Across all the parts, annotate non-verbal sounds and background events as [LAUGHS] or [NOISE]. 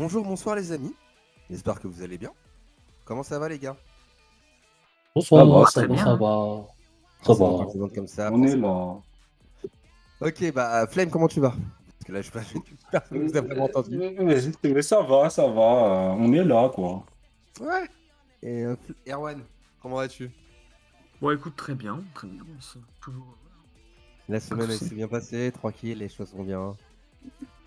Bonjour, bonsoir les amis. J'espère que vous allez bien. Comment ça va les gars? Bonsoir, Ça va, ça très va, ça. Ça comme ça. On est là. Ok, bah Flame, comment tu vas? Parce que là, je sais [LAUGHS] pas, personne vous a vraiment entendu. Mais, mais- mais ça va, ça va. euh, On est là, quoi. Ouais. Et euh, Erwan, comment vas-tu? Bon, écoute, très bien, très bien. Toujours. La semaine elle s'est bien passée, tranquille, les choses vont bien.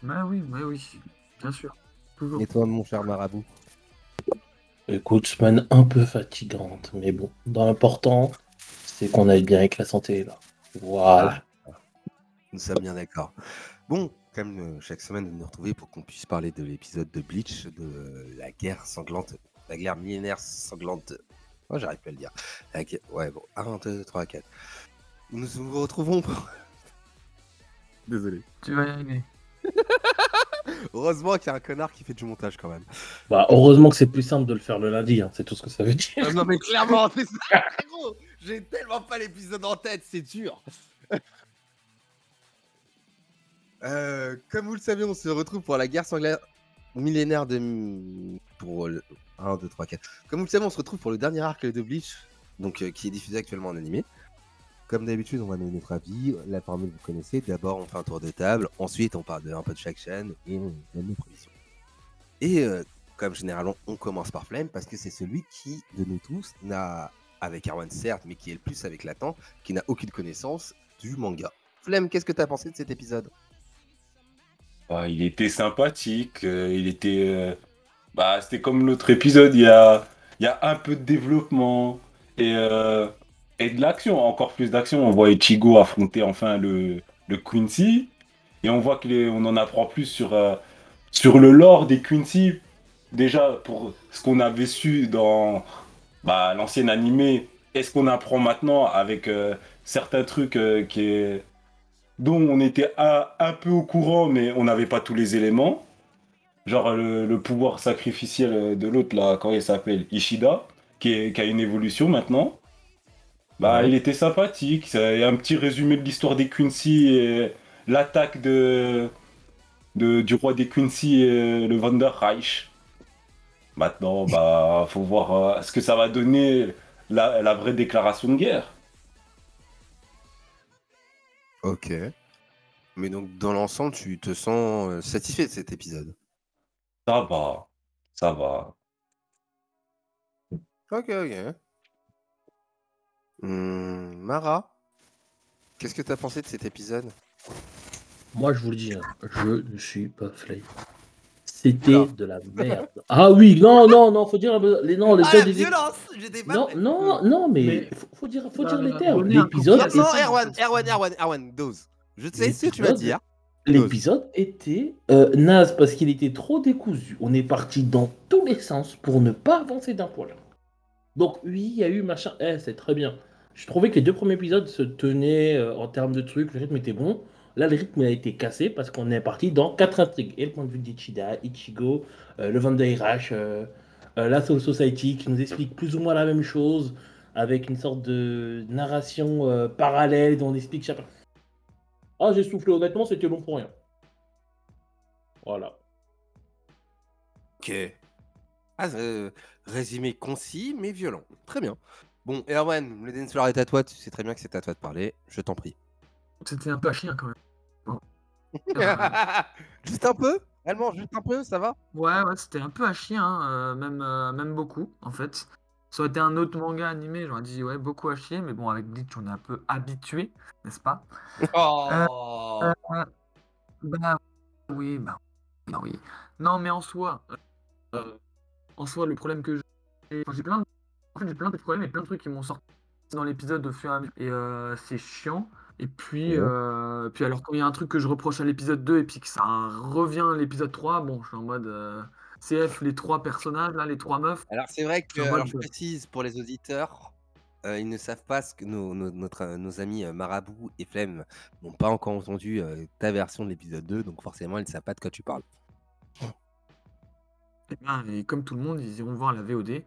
Bah oui, bah oui, bien sûr. Toujours. Et toi, mon cher marabout Écoute, semaine un peu fatigante, mais bon, dans l'important, c'est qu'on aille bien avec la santé, là. Voilà. Nous sommes bien d'accord. Bon, comme euh, chaque semaine, vous nous retrouvez pour qu'on puisse parler de l'épisode de Bleach, de euh, la guerre sanglante, la guerre millénaire sanglante. Oh, j'arrive pas à le dire. La guerre- Ouais, bon, 1, 2, 3, 4. Nous nous retrouvons pour... [LAUGHS] Désolé. Tu vas y arriver. [LAUGHS] Heureusement qu'il y a un connard qui fait du montage quand même. Bah, heureusement que c'est plus simple de le faire le lundi, hein, c'est tout ce que ça veut dire. Euh, non mais clairement, c'est ça, [LAUGHS] gros. J'ai tellement pas l'épisode en tête, c'est dur. [LAUGHS] Euh, comme vous le savez, on se retrouve pour la guerre sanglante millénaire de... Pour le... 1, 2, 3, 4. Comme vous le savez, on se retrouve pour le dernier arc de Bleach, donc euh, qui est diffusé actuellement en animé. Comme d'habitude, on va donner notre avis. La formule, vous connaissez. D'abord, on fait un tour de table. Ensuite, on parle de, un peu de chaque chaîne et on donne nos prévisions. Et euh, comme généralement, on commence par Flame parce que c'est celui qui, de nous tous, n'a, avec Arwan certes, mais qui est le plus avec Latent, qui n'a aucune connaissance du manga. Flemme, qu'est-ce que tu as pensé de cet épisode? Bah, il était sympathique. euh, il était. euh, Bah, c'était comme l'autre épisode. Il y a... il y a un peu de développement et, euh, et de l'action, encore plus d'action. On voit Ichigo affronter enfin le, Quincy. Et on voit qu'on en apprend plus sur, euh, sur le lore des Quincy. Déjà, pour ce qu'on avait su dans bah, l'ancien animé, est-ce qu'on apprend maintenant avec euh, certains trucs euh, dont on était un, peu au courant, mais on n'avait pas tous les éléments. Genre le, pouvoir sacrificiel de l'autre, là, comment il s'appelle? Ishida, qui a une évolution maintenant. Bah, Ouais. il était sympathique. Ça- Il y a un petit résumé de l'histoire des Quincy et l'attaque de, de- du roi des Quincy et le Vanderreich. Maintenant, bah, [LAUGHS] faut voir euh, ce que ça va donner la, la vraie déclaration de guerre. Ok. Mais donc, dans l'ensemble, tu te sens euh, satisfait de cet épisode? Ça va, ça va. Ok, ok. Hum, Mara, qu'est-ce que tu as pensé de cet épisode? Moi, je vous le dis, hein, je ne suis pas Flame. C'était de la merde. Ah oui, non, non, non, faut dire les noms, les Ah, la violence J'étais pas Non, non, non, mais, Mais- faut, faut dire, faut Bah, dire les bah, termes. L'épisode, Non, non, Erwan, Erwan, Erwan, Erwan, dose. Je sais ce que tu vas L'épisode- dire. L'épisode était euh, naze parce qu'il était trop décousu. On est parti dans tous les sens pour ne pas avancer d'un poil. Donc oui, il y a eu machin. Eh, c'est très bien. Je trouvais que les deux premiers épisodes se tenaient euh, en termes de trucs, le rythme était bon. Là, le rythme a été cassé parce qu'on est parti dans quatre intrigues. Et le point de vue d'Ichida, Ichigo, euh, le Vandeirash, euh, euh, la Soul Society qui nous explique plus ou moins la même chose avec une sorte de narration parallèle dont on explique chaque... Ah, j'ai soufflé, honnêtement, c'était long pour rien. Voilà. Ok. Ah, résumé concis mais violent. Très bien. Bon, Erwan, le dance floor est à toi. Tu sais très bien que c'est à toi de parler. Je t'en prie. C'était un peu à chien quand même. Bon. [LAUGHS] Euh, juste un peu Vraiment, juste un peu, ça va? Ouais, ouais, c'était un peu à chien, hein, euh, même, euh, même beaucoup en fait. Ça aurait été un autre manga animé, j'aurais dit ouais, beaucoup à chier, mais bon, avec Bleach, on est un peu habitué, n'est-ce pas? [LAUGHS] Oh Euh, Bah oui, bah, bah oui. Non, mais en soi, en soi, le problème que j'ai, enfin, j'ai plein de, j'ai plein de problèmes et plein de trucs qui m'ont sorti dans l'épisode au fur et à mesure. Et euh, c'est chiant. Et puis, Ouais. euh, puis alors quand il y a un truc que je reproche à l'épisode 2 et puis que ça revient à l'épisode 3, bon, je suis en mode euh, CF, les trois personnages, là, les trois meufs. Alors c'est vrai que, En alors, je précise pour les auditeurs, euh, ils ne savent pas ce que nos, nos- notre, nos amis Marabout et Flemme n'ont pas encore entendu euh, ta version de l'épisode 2, donc forcément ils ne savent pas de quoi tu parles. Et, ben, et comme tout le monde, ils iront voir la VOD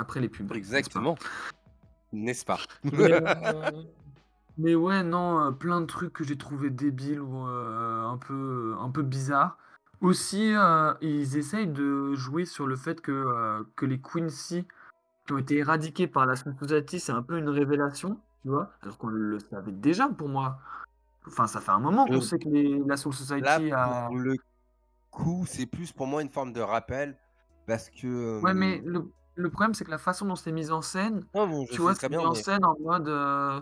après les pubs. n'est-ce pas? Exactement. N'est-ce pas? Mais, euh, [LAUGHS] mais ouais, non, euh, plein de trucs que j'ai trouvé débiles ou euh, un peu, un peu bizarres. Aussi, euh, ils essayent de jouer sur le fait que, euh, que les Quincy qui ont été éradiqués par la Soul Society, c'est un peu une révélation, tu vois, alors qu'on le savait déjà pour moi. Enfin, ça fait un moment qu'on Euh, sait que les- la Soul Là, Society a. pour le coup, c'est plus pour moi une forme de rappel parce que. Ouais, mais le, le problème, c'est que la façon dont c'est mis en scène, Non, bon, je tu vois, très c'est mis bien, en mais. scène en mode. euh,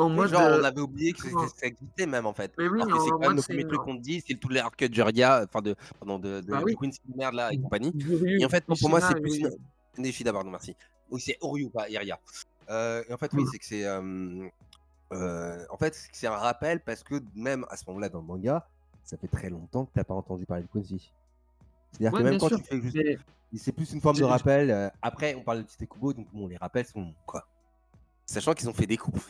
en Oui, mode. genre, on euh, avait oublié que comment- c'était- ça existait même en fait. Mais oui, Alors que en c'est quand même mode, le premier truc qu'on te dit, c'est tous les arcs de Ria, enfin de, pardon, de, de, Bah oui. Merde là et compagnie. Et en fait, non, pour moi, c'est plus une. Défi d'abord, non, merci. Oui, c'est Oryu, pas Iria. Euh, et en fait, oui, Mm. c'est que c'est. euh, euh, en fait, c'est que c'est un rappel parce que même à ce moment-là dans le manga, ça fait très longtemps que t'as pas entendu parler de Quincy. C'est-à-dire Ouais, que même quand sûr. tu fais juste. C'est plus une forme de rappel. euh, après, on parle de Tite Kubo, donc bon, les rappels sont quoi Sachant qu'ils ont fait des coupes.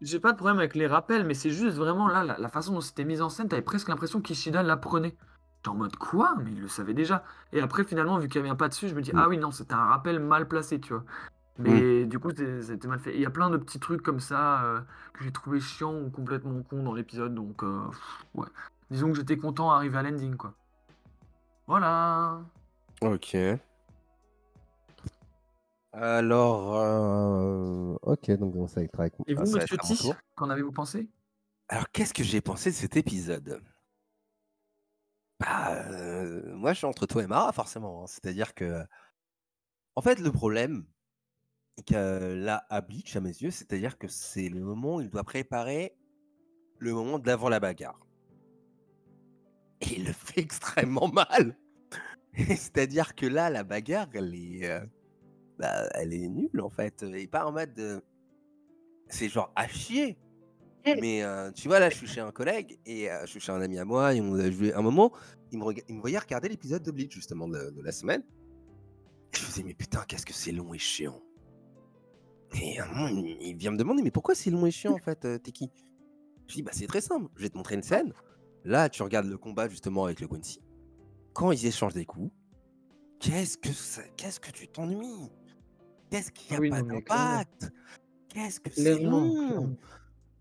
j'ai- pas de problème avec les rappels, mais c'est juste vraiment là, la, la façon dont c'était mis en scène, t'avais presque l'impression qu'Ishida l'apprenait. J'étais en mode quoi? Mais il le savait déjà. Et après, finalement, vu qu'il revient pas dessus, je me dis, Mm. ah oui, non, c'était un rappel mal placé, tu vois. Mais du coup, c'était mal fait. Il y a plein de petits trucs comme ça euh, que j'ai trouvé chiants ou complètement cons dans l'épisode, donc euh, ouais. Disons que j'étais content d'arriver à l'ending, quoi. Voilà. Ok. Alors, euh, ok, donc on s'est avec Et ah, vous, ça va monsieur T, qu'en avez-vous pensé? Alors, qu'est-ce que j'ai pensé de cet épisode? Bah, euh, moi, je suis entre toi et Mara, forcément. hein. C'est-à-dire que, en fait, le problème que là, à Bleach, à mes yeux, c'est-à-dire que c'est le moment où il doit préparer le moment d'avant la bagarre. Et il le fait extrêmement mal. C'est-à-dire que là, la bagarre, elle est, euh, bah, elle est nulle en fait. Et pas en mode, de- c'est genre à chier. Mais euh, tu vois, là, je suis chez un collègue et euh, je suis chez un ami à moi et on a joué un moment. Il me, rega- il me voyait regarder l'épisode de Bleach justement de, de la semaine. Et je me disais, mais putain, qu'est-ce que c'est long et chiant. Et un moment, il vient me demander, mais pourquoi c'est long et chiant en fait, euh, t'es qui? Je dis, bah c'est très simple, je vais te montrer une scène. Là, tu regardes le combat justement avec le Quincy. Quand ils échangent des coups, qu'est-ce que ça, qu'est-ce que tu t'ennuies? Qu'est-ce qu'il n'y a Oui, pas d'impact? Qu'est-ce que c'est long.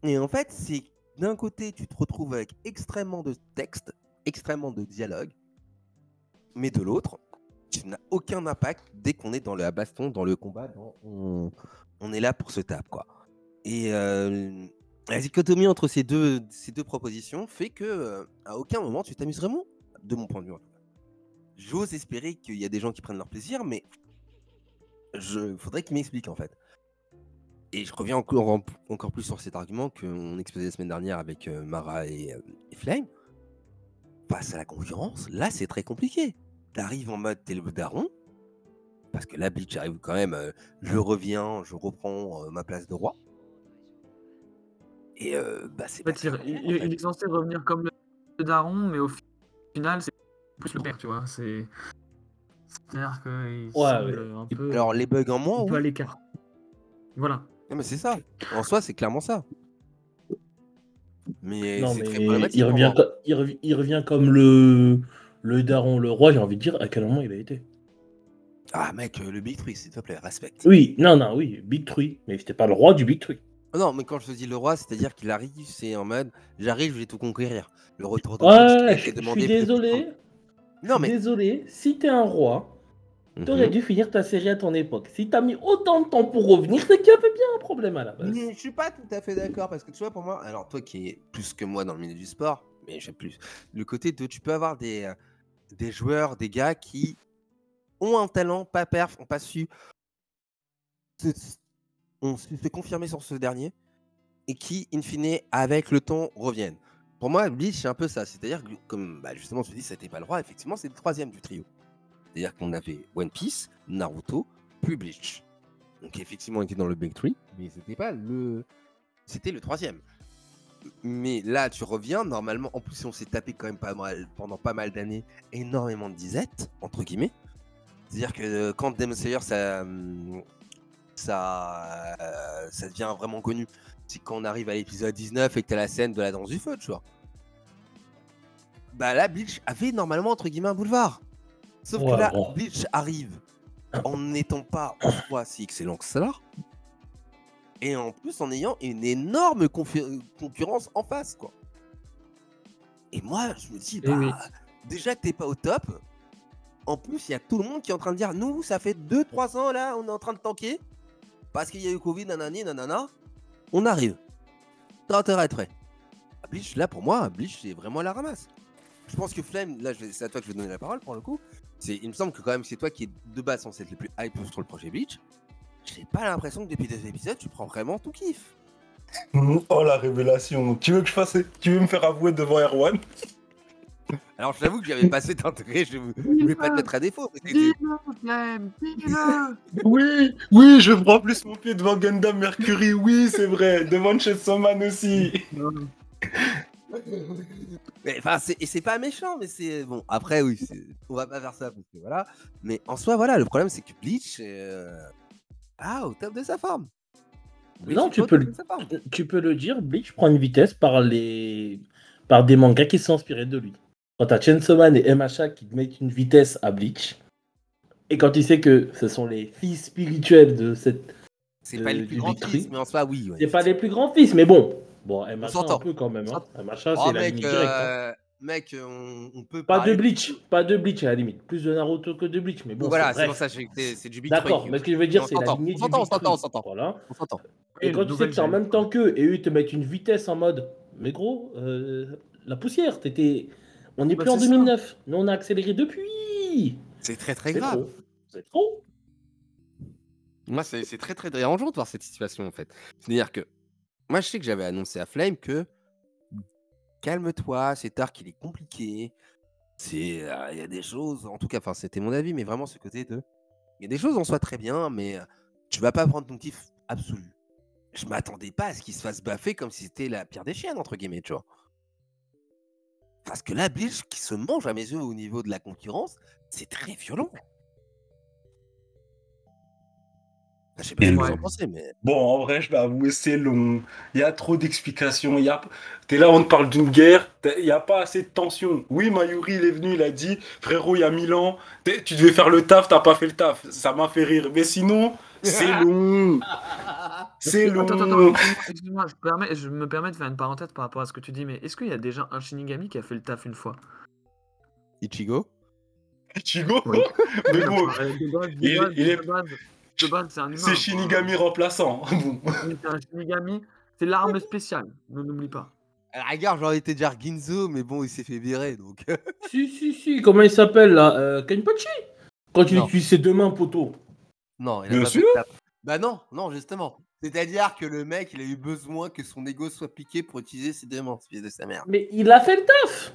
Et en fait, c'est d'un côté, tu te retrouves avec extrêmement de texte, extrêmement de dialogue, mais de l'autre, tu n'as aucun impact dès qu'on est dans le baston, dans le combat, dans- on, on est là pour se taper, quoi. Et euh, la dichotomie entre ces deux, propositions fait que euh, à aucun moment tu t'amuses vraiment, de mon point de vue. J'ose espérer qu'il y a des gens qui prennent leur plaisir, mais je faudrait qu'ils m'expliquent en fait. Et je reviens encore, en- encore plus sur cet argument qu'on exposait la semaine dernière avec euh, Mara et, euh, et Flame. Face à la concurrence, là c'est très compliqué. T'arrives en mode t'es le daron, parce que là Bleach arrive quand même, je reviens, je reprends ma place de roi. Et euh, bah c'est En pas fait, il, très il- bon, en il- fait. il est censé revenir comme le, daron, mais au final, c'est plus le père, tu vois. C'est. C'est-à-dire qu'il Ouais, semble ouais. un peu, Alors les bugs en moins, un peu à oui. l'écart. Voilà. Non, mais c'est ça. En soi, c'est clairement ça. Mais Non, très mais il revient, moi. co- il, rev- il revient comme le, le daron, le roi, j'ai envie de dire, à quel moment il a été. Ah mec, le Big Tree, s'il te plaît, respecte. Oui, non, non, oui, Big Tree, mais c'était pas le roi du Big Tree. Oh Non, mais quand je te dis le roi, c'est-à-dire qu'il arrive, c'est en mode j'arrive, je vais tout conquérir. Le retour de Ouais, je je suis désolé. Non, mais. Désolé, si t'es un roi, t'aurais Mhm. dû finir ta série à ton époque. Si t'as mis autant de temps pour revenir, c'est qu'il y avait bien un problème à la base. Mais je suis pas tout à fait d'accord parce que tu vois, pour moi, alors toi qui es plus que moi dans le milieu du sport, mais j'ai plus le côté de tu peux avoir des, euh, des joueurs, des gars qui ont un talent, pas perf, ont pas su se, ont su se confirmer sur ce dernier et qui, in fine, avec le temps, reviennent. Pour moi, Bleach, c'est un peu ça. C'est-à-dire que, comme bah, justement tu dis, c'était pas le roi, effectivement, c'est le troisième du trio. C'est-à-dire qu'on avait One Piece, Naruto, puis Bleach. Donc effectivement, il était dans le Big Tree, mais c'était pas le, c'était le troisième. Mais là, tu reviens normalement. En plus, on s'est tapé quand même pas mal pendant pas mal d'années, énormément de disettes entre guillemets. C'est-à-dire que euh, quand Demon Slayer, ça, hum, ça, euh, ça devient vraiment connu, c'est quand on arrive à l'épisode 19 et que t'as la scène de la danse du feu, tu vois. Bah là, Bleach avait normalement entre guillemets un boulevard. Sauf Ouais, que là, bon. Bleach arrive en n'étant pas en soi si excellent que cela. Et en plus en ayant une énorme concurrence en face, quoi. Et moi, je me dis, Eh bah, oui. déjà que t'es pas au top, en plus, il y a tout le monde qui est en train de dire, nous, ça fait 2-3 ans, là, on est en train de tanker, parce qu'il y a eu Covid, nanani, nanana, on arrive. T'as intérêt. Ah, Bleach, là, pour moi, Bleach, c'est vraiment la ramasse. Je pense que Flame, là, c'est à toi que je vais donner la parole, pour le coup. C'est, il me semble que quand même, c'est toi qui est de base censé être le plus hype sur le projet Bleach. J'ai pas l'impression que depuis deux épisodes, tu prends vraiment tout kiff. Oh la révélation. Tu veux que je fasse. Tu veux me faire avouer devant Erwan? [LAUGHS] Alors, je t'avoue que j'avais pas cet intérêt, je je voulais pas te mettre à défaut. Oui, oui, je prends plus mon pied devant Gundam Mercury, oui, c'est vrai. Devant Chainsaw Man aussi. Mais, Enfin, c'est, et c'est pas méchant, mais c'est bon. Après, oui, c'est- on va pas faire ça parce que voilà. Mais en soi, voilà, le problème c'est que Bleach, est, euh, ah, au top de sa forme. Bleach Non, est tu peux le- de sa forme. Tu peux le dire, Bleach prend une vitesse par les par des mangas qui sont inspirés de lui. Quand t'as Chainsaw Man et MHA qui te mettent une vitesse à Bleach, et quand tu sais que ce sont les filles spirituelles de cette... C'est pas les plus grands fils, mais en soi, oui. ouais. C'est pas les plus grands fils, mais bon. Bon, MHA un peu quand même. Hein. MHA, Oh, c'est la mec, limite directe. hein. euh, mec, on, on peut Pas de Bleach, pas de Bleach à la limite. Plus de Naruto que de Bleach, mais bon, voilà, c'est pour ça que c'est, du Big D'accord, mais ce que je veux dire, c'est la lignée on s'entend, on s'entend, on s'entend. Voilà. On s'entend. Et quand tu sais que t'es en même temps qu'eux et eux ils te mettent une vitesse en mode mais gros euh, la poussière t'étais on n'est Bah, plus en c'est ça. 2009 nous on a accéléré depuis C'est très très grave. c'est trop Moi, c'est c'est très très dérangeant de voir cette situation en fait. C'est-à-dire que moi, je sais que j'avais annoncé à Flame que calme-toi, cet arc il est compliqué. C'est, euh, il y a des choses, en tout cas, enfin, c'était mon avis, mais vraiment ce côté de, il y a des choses en soi très bien, mais euh, tu vas pas prendre ton kiff absolu. Je m'attendais pas à ce qu'il se fasse baffer comme si c'était la pire des chiennes entre guillemets, tu vois. Parce que là, Bleach qui se mange à mes yeux au niveau de la concurrence, c'est très violent. Je sais pas ce que vous en pensez, mais. Bon, en vrai, je vais avouer, c'est long. Il y a trop d'explications. Il y a... T'es là, on te parle d'une guerre. Il n'y a pas assez de tension. Oui, Mayuri, il est venu, il a dit Frérot, il y a mille ans, tu devais faire le taf, t'as pas fait le taf. Ça m'a fait rire. Mais sinon, c'est long. C'est long. Attends, attends, excuse-moi, excuse-moi, je, permets- je me permets de faire une parenthèse par rapport à ce que tu dis, mais est-ce qu'il y a déjà un Shinigami qui a fait le taf une fois? Ichigo? Chigo Oui. [LAUGHS] Mais bon, Euh, de base, de il- base, il est- de base, de base, c'est un humain. c'est quoi. Shinigami remplaçant. Bon. Oui, C'est un Shinigami, c'est l'arme spéciale, ne l'oublie pas. À la rigueur, j'aurais été dire Ginzo, mais bon, il s'est fait virer, donc. si si si comment il s'appelle là? Euh, Kenpachi? Quand il Non. utilise ses deux mains poteau non, il a Bien pas sûr. fait ça. Bah non, non, justement. C'est-à-dire que le mec, il a eu besoin que son ego soit piqué pour utiliser ses deux mains, fils de sa mère. mais il a fait le taf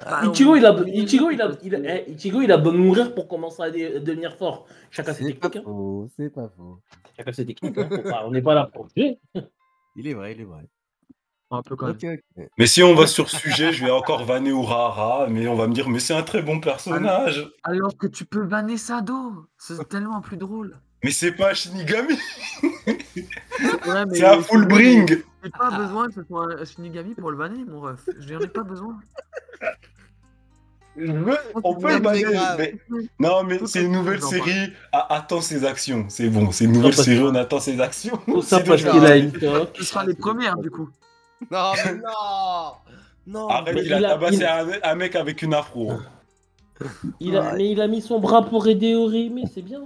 Bah, Ichigo il a on- Ichigo il a, parce il a- que- eh, Ichigo il a beau mourir pour commencer à dé- devenir fort chacun ses C'est pas techniques hein. faux, c'est pas faux. chacun ses techniques hein. Faut pas- on n'est pas là pour tuer Il est vrai, il est vrai. Un peu quand même. Ok, ok. Mais si on va sur ce [LAUGHS] sujet, je vais encore vanner Urahara, mais on va me dire, mais c'est un très bon personnage. Alors que tu peux banner Sado, c'est tellement plus drôle. Mais c'est pas un Shinigami, Ouais, mais c'est un full bring. J'ai pas besoin que ce soit un Shinigami pour le banner, mon ref. J'en ai pas besoin. Je veux- on peut le banner, grave. mais non, mais c'est une nouvelle série. Ah, attends ses actions, c'est bon, c'est une nouvelle parce- série, on attend ses actions. tout ça Sinon, parce je vais qu'il a arrêter. une toque Ce sera les premières, du coup. [LAUGHS] Non, mais non Non Arrête, Mais il a il a- tabassé il- un, mec avec une afro. il a, Ouais. mais il a mis son bras pour aider Orihime c'est bien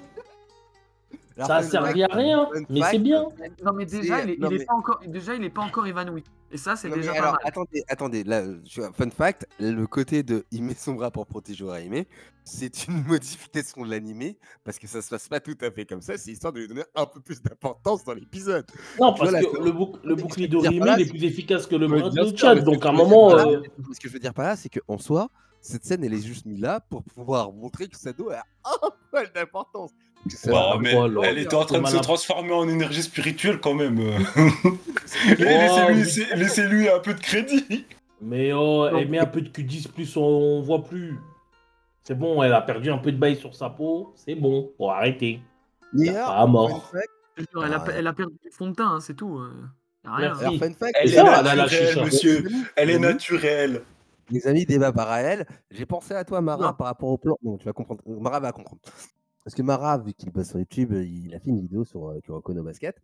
Alors, ça a servi à rien mais c'est bien Non, mais déjà, il est, non, il est mais- pas encore, déjà, il est pas encore évanoui. Et ça, c'est déjà alors, pas mal. attendez, attendez, là, euh, tu vois, fun fact, le côté de il met son bras pour protéger Oraime, c'est une [LAUGHS] modification de l'animé, parce que ça se passe pas tout à fait comme ça, c'est histoire de lui donner un peu plus d'importance dans l'épisode. non vois, parce là, que le, bouc- le bouclier d'Orihime est plus efficace que le bras de Chad donc à un moment euh, Ce que je veux dire par là, c'est qu'en soi, cette scène, elle est juste mise là pour pouvoir montrer que Sado a un [LAUGHS] poil d'importance. Bah, mais elle était en train de se transformer en énergie spirituelle quand même. Oh, [LAUGHS] [LAUGHS] Laissez-lui mais- laissez- laissez-lui un peu de crédit. mais oh elle met un peu de Q10 plus on, on voit plus c'est bon elle a perdu un peu de bail sur sa peau c'est bon faut arrêter pas mort. elle, a, Ah, ouais. elle a perdu du fond de teint, hein, c'est tout. euh, rien. Merci. Fact, Elle est ça, la naturelle, monsieur. Elle est Les amis, naturelle. Les amis, débat parallèle. J'ai pensé à toi, Mara, Non. par rapport au plan. Non, tu vas comprendre. Mara va comprendre. Parce que Mara, vu qu'il bosse sur YouTube, il a fait une vidéo sur euh, Kuroko no Basket.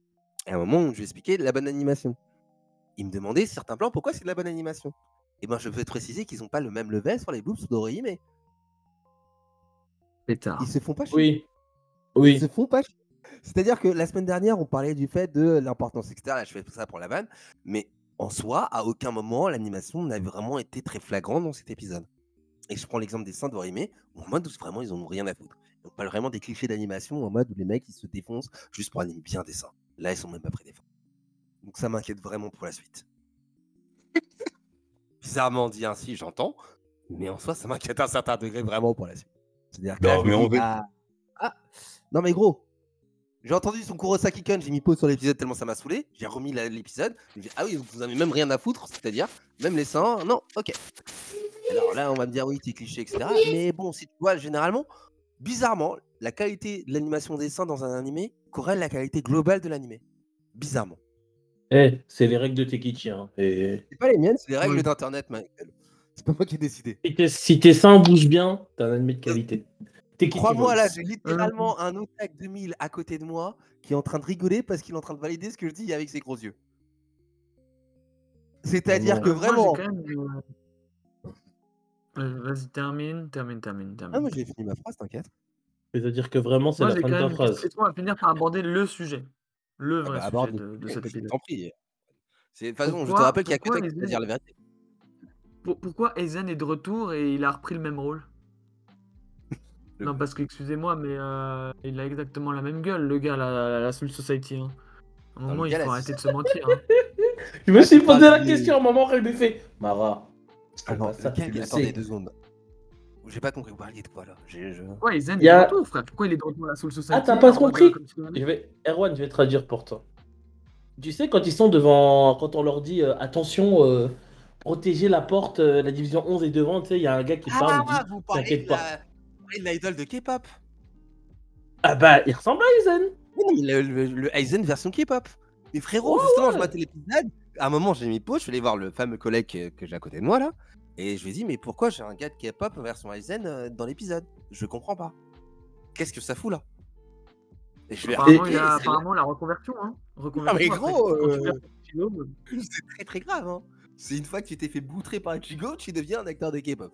Et à un moment, je lui ai expliqué la bonne animation. Il me demandait certains plans pourquoi c'est de la bonne animation? Et ben, je peux te préciser qu'ils ont pas le même level sur les boobs d'Orihime. Pétard. Ils se font pas chier. Oui. Ils Oui. se font pas chier. C'est-à-dire que la semaine dernière, on parlait du fait de l'importance, etc. Là, je fais ça pour la vanne. Mais en soi, à aucun moment, l'animation n'a vraiment été très flagrante dans cet épisode. Et je prends l'exemple des seins d'Orihime, où en mode où vraiment, ils en ont rien à foutre. On parle vraiment des clichés d'animation en mode où les mecs, ils se défoncent juste pour animer bien des seins. Là, ils sont même pas prêts des fins. Donc ça m'inquiète vraiment pour la suite. [LAUGHS] Bizarrement dit ainsi, j'entends. Mais en soi, ça m'inquiète à un certain degré vraiment pour la suite. C'est-à-dire que là, Non, je me mais on dis, va- ah, non mais gros, j'ai entendu son Kurosaki Kun, j'ai mis pause sur l'épisode tellement ça m'a saoulé. J'ai remis l'épisode. Ah oui, vous avez même rien à foutre, c'est-à-dire même les seins, non, ok. Alors là, on va me dire oui, t'es cliché, etc. Mais bon, si tu vois, généralement, bizarrement, la qualité de l'animation des seins dans un animé corrèle la qualité globale de l'animé. Bizarrement. Eh, c'est les règles de Tekichi. Hein. Et... C'est pas les miennes, c'est les règles Oui. d'internet, Michael. C'est pas moi qui ai décidé. Si tes- Si tes seins bougent bien, t'as un anime de qualité. Crois-moi, là, j'ai littéralement un Otak 2000 à côté de moi qui est en train de rigoler parce qu'il est en train de valider ce que je dis avec ses gros yeux. C'est-à-dire que vraiment. Euh, Vas-y, termine, termine, termine, termine. Ah, moi j'ai fini ma phrase, t'inquiète. C'est-à-dire que vraiment, c'est Moi, la j'ai fin quand de ta même. phrase. Laisse-moi finir par aborder le sujet. Le Ah vrai bah, sujet aborde de, de [LAUGHS] cet Je épisode. t'en prie. C'est- De toute façon, je te Pourquoi- rappelle qu'il y a que pourquoi toi qui peux dire la vérité. Pour- pourquoi Aizen est de retour et il a repris le même rôle? Le- Non, parce que, excusez-moi, mais euh, il a exactement la même gueule, le gars, la, la, la Soul Society. hein. À un le moment, il gars, faut la- arrêter de se mentir. hein. [LAUGHS] Je me suis posé la question à un moment, elle me fait Mara. Alors, ça, lequel- tu attendez sais. deux secondes. J'ai pas compris, vous parliez de quoi là? J'ai- je- Ouais, Aizen Il y est a- de retour, frère. Pourquoi il est de retour à la Soul Society Ah, t'as pas compris Je vais... Erwan, je vais traduire pour toi. Tu sais, quand ils sont devant. Quand on leur dit euh, attention, euh, protégez la porte, euh, la division 11 est devant, tu sais, il y a un gars qui parle. il Ah, dit, vous parlez T'inquiète de pas. la... vous parlez de l'idole de K-pop Ah bah, il ressemble à Aizen. Oui, non, mais le, le, le Aizen version K-pop. Mais frérot, justement, je matais l'épisode. À un moment, j'ai mis pause, je suis allé voir le fameux collègue que, que j'ai à côté de moi là. Et je lui ai dit, mais pourquoi j'ai un gars de K-pop version Aizen euh, dans l'épisode? Je comprends pas. Qu'est-ce que ça fout là? Et je lui ai Apparemment, il a c'est- apparemment la reconversion. Hein. Reconversion mais gros, euh, [LAUGHS] C'est très très grave. Hein. C'est une fois que tu t'es fait boutrer par Ichigo, tu deviens un acteur de K-pop.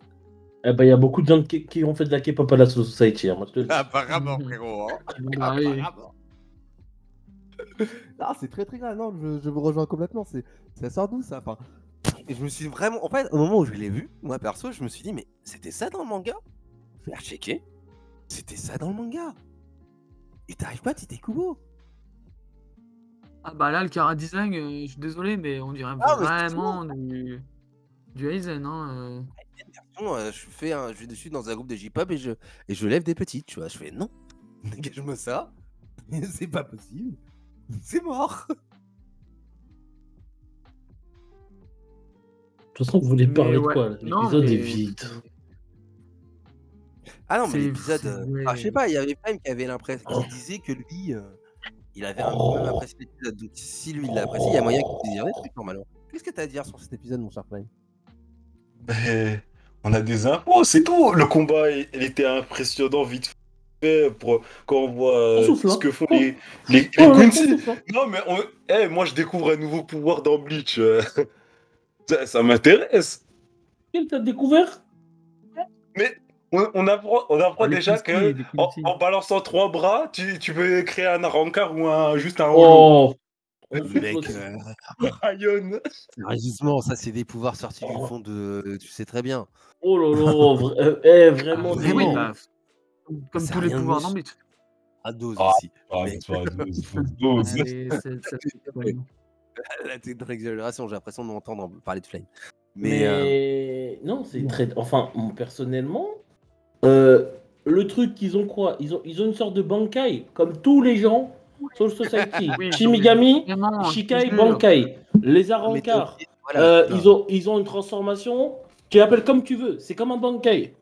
Eh bah, il y a beaucoup de gens qui, qui ont fait de la K-pop à la Society, hein, moi je te le [LAUGHS] dis. Apparemment, frérot. Hein. bah oui. Apparemment. [LAUGHS] Ah, c'est très très grave. Non, je, je vous rejoins complètement. C'est, ça sort d'où ça? Enfin, Et je me suis vraiment. En fait, au moment où je l'ai vu, moi perso, je me suis dit, mais c'était ça dans le manga? Faire checker. C'était ça dans le manga. Et t'arrives pas, t'étais Kubo. Ah bah là, le Kara Design, euh, je suis désolé, mais on dirait Ah, vraiment du, du Aizen. Hein, euh. Bon, euh, je fais un, je suis dans un groupe de J-pop et je, et je lève des petites, tu vois. Je fais non, [LAUGHS] dégage-moi ça. [LAUGHS] c'est pas possible. [LAUGHS] C'est mort. [LAUGHS] De toute façon, vous voulez parler de quoi L'épisode mais- est vide. Ah non, mais l'épisode. enfin, je sais pas, il y avait Prime qui avait l'impression. Oh. qui disait que lui, euh, il avait un peu même apprécié l'épisode. Donc si lui, il l'a apprécié, il y a moyen qu'il dire des trucs normalement. Qu'est-ce que t'as à dire sur cet épisode, mon cher Prime? Ben, on a des infos, c'est tout. Le combat, il, il était impressionnant vite fait pour quand on voit euh, On souffle, ce hein. que font Oh. les, les, les souffle, hein. Non, mais on- eh, moi, je découvre un nouveau pouvoir dans Bleach. euh. ça ça m'intéresse. Quel t'as découvert? On, on apprend, on apprend Ah, déjà que en, balançant trois bras, tu, tu peux créer un rancard ou un, juste un. Oh Mec, euh, [LAUGHS] sérieusement, ça c'est des pouvoirs sortis du Oh. fond de. Tu sais très bien. Oh là là, vra- [LAUGHS] euh, eh, vraiment, Ah, Oui, vraiment bah, comme- tous a les pouvoirs Bleach. À dose Ah. aussi. Ah, Mais- c'est pas douze, douze, douze. Allez, t'es dans l'exagération, j'ai l'impression de m'entendre parler de Flame. Mais, Mais. euh, non, c'est très. Enfin, personnellement, euh, le truc qu'ils ont quoi ils ont, ils ont une sorte de Bankai, comme tous les gens Soul Society. [LAUGHS] Oui, Shimigami, Shikai. Bankai. Les Arankars, obligé- voilà, euh, ils, ont, ils ont une transformation, tu l'appelles comme tu veux, c'est comme un Bankai.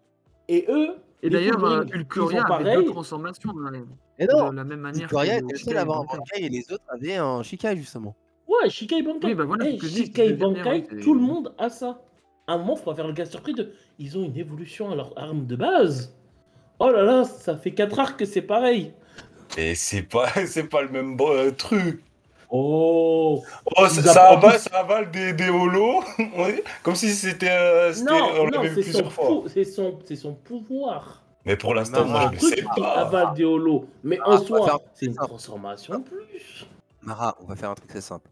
Et eux, Et d'ailleurs, euh, Ulcoria avait deux transformations. hein, Et non, de la même manière Coria que était le seul à avoir un Bankai. Et les autres avaient un Shikai justement. Ouais, Shikai Bankai. Oui, bah voilà, dis, Shikai Bankai, tout le monde a ça. À un moment, faut pas faire le gars surpris de. Ils ont une évolution à leur arme de base. Oh là là, ça fait 4 arcs que c'est pareil. Et c'est pas, [LAUGHS] c'est pas le même euh, truc. Oh Oh, ça, ça avale, ça avale des, des holos, [LAUGHS] comme si c'était. euh, Non, non, l'avait vu c'est son, plusieurs fois. pou- c'est son, c'est son pouvoir. Mais pour l'instant, moi, un je sais qui pas. avale des holos. Mais Ah, en faire soi, un c'est une simple. transformation en plus. Mara, on va faire un truc très simple.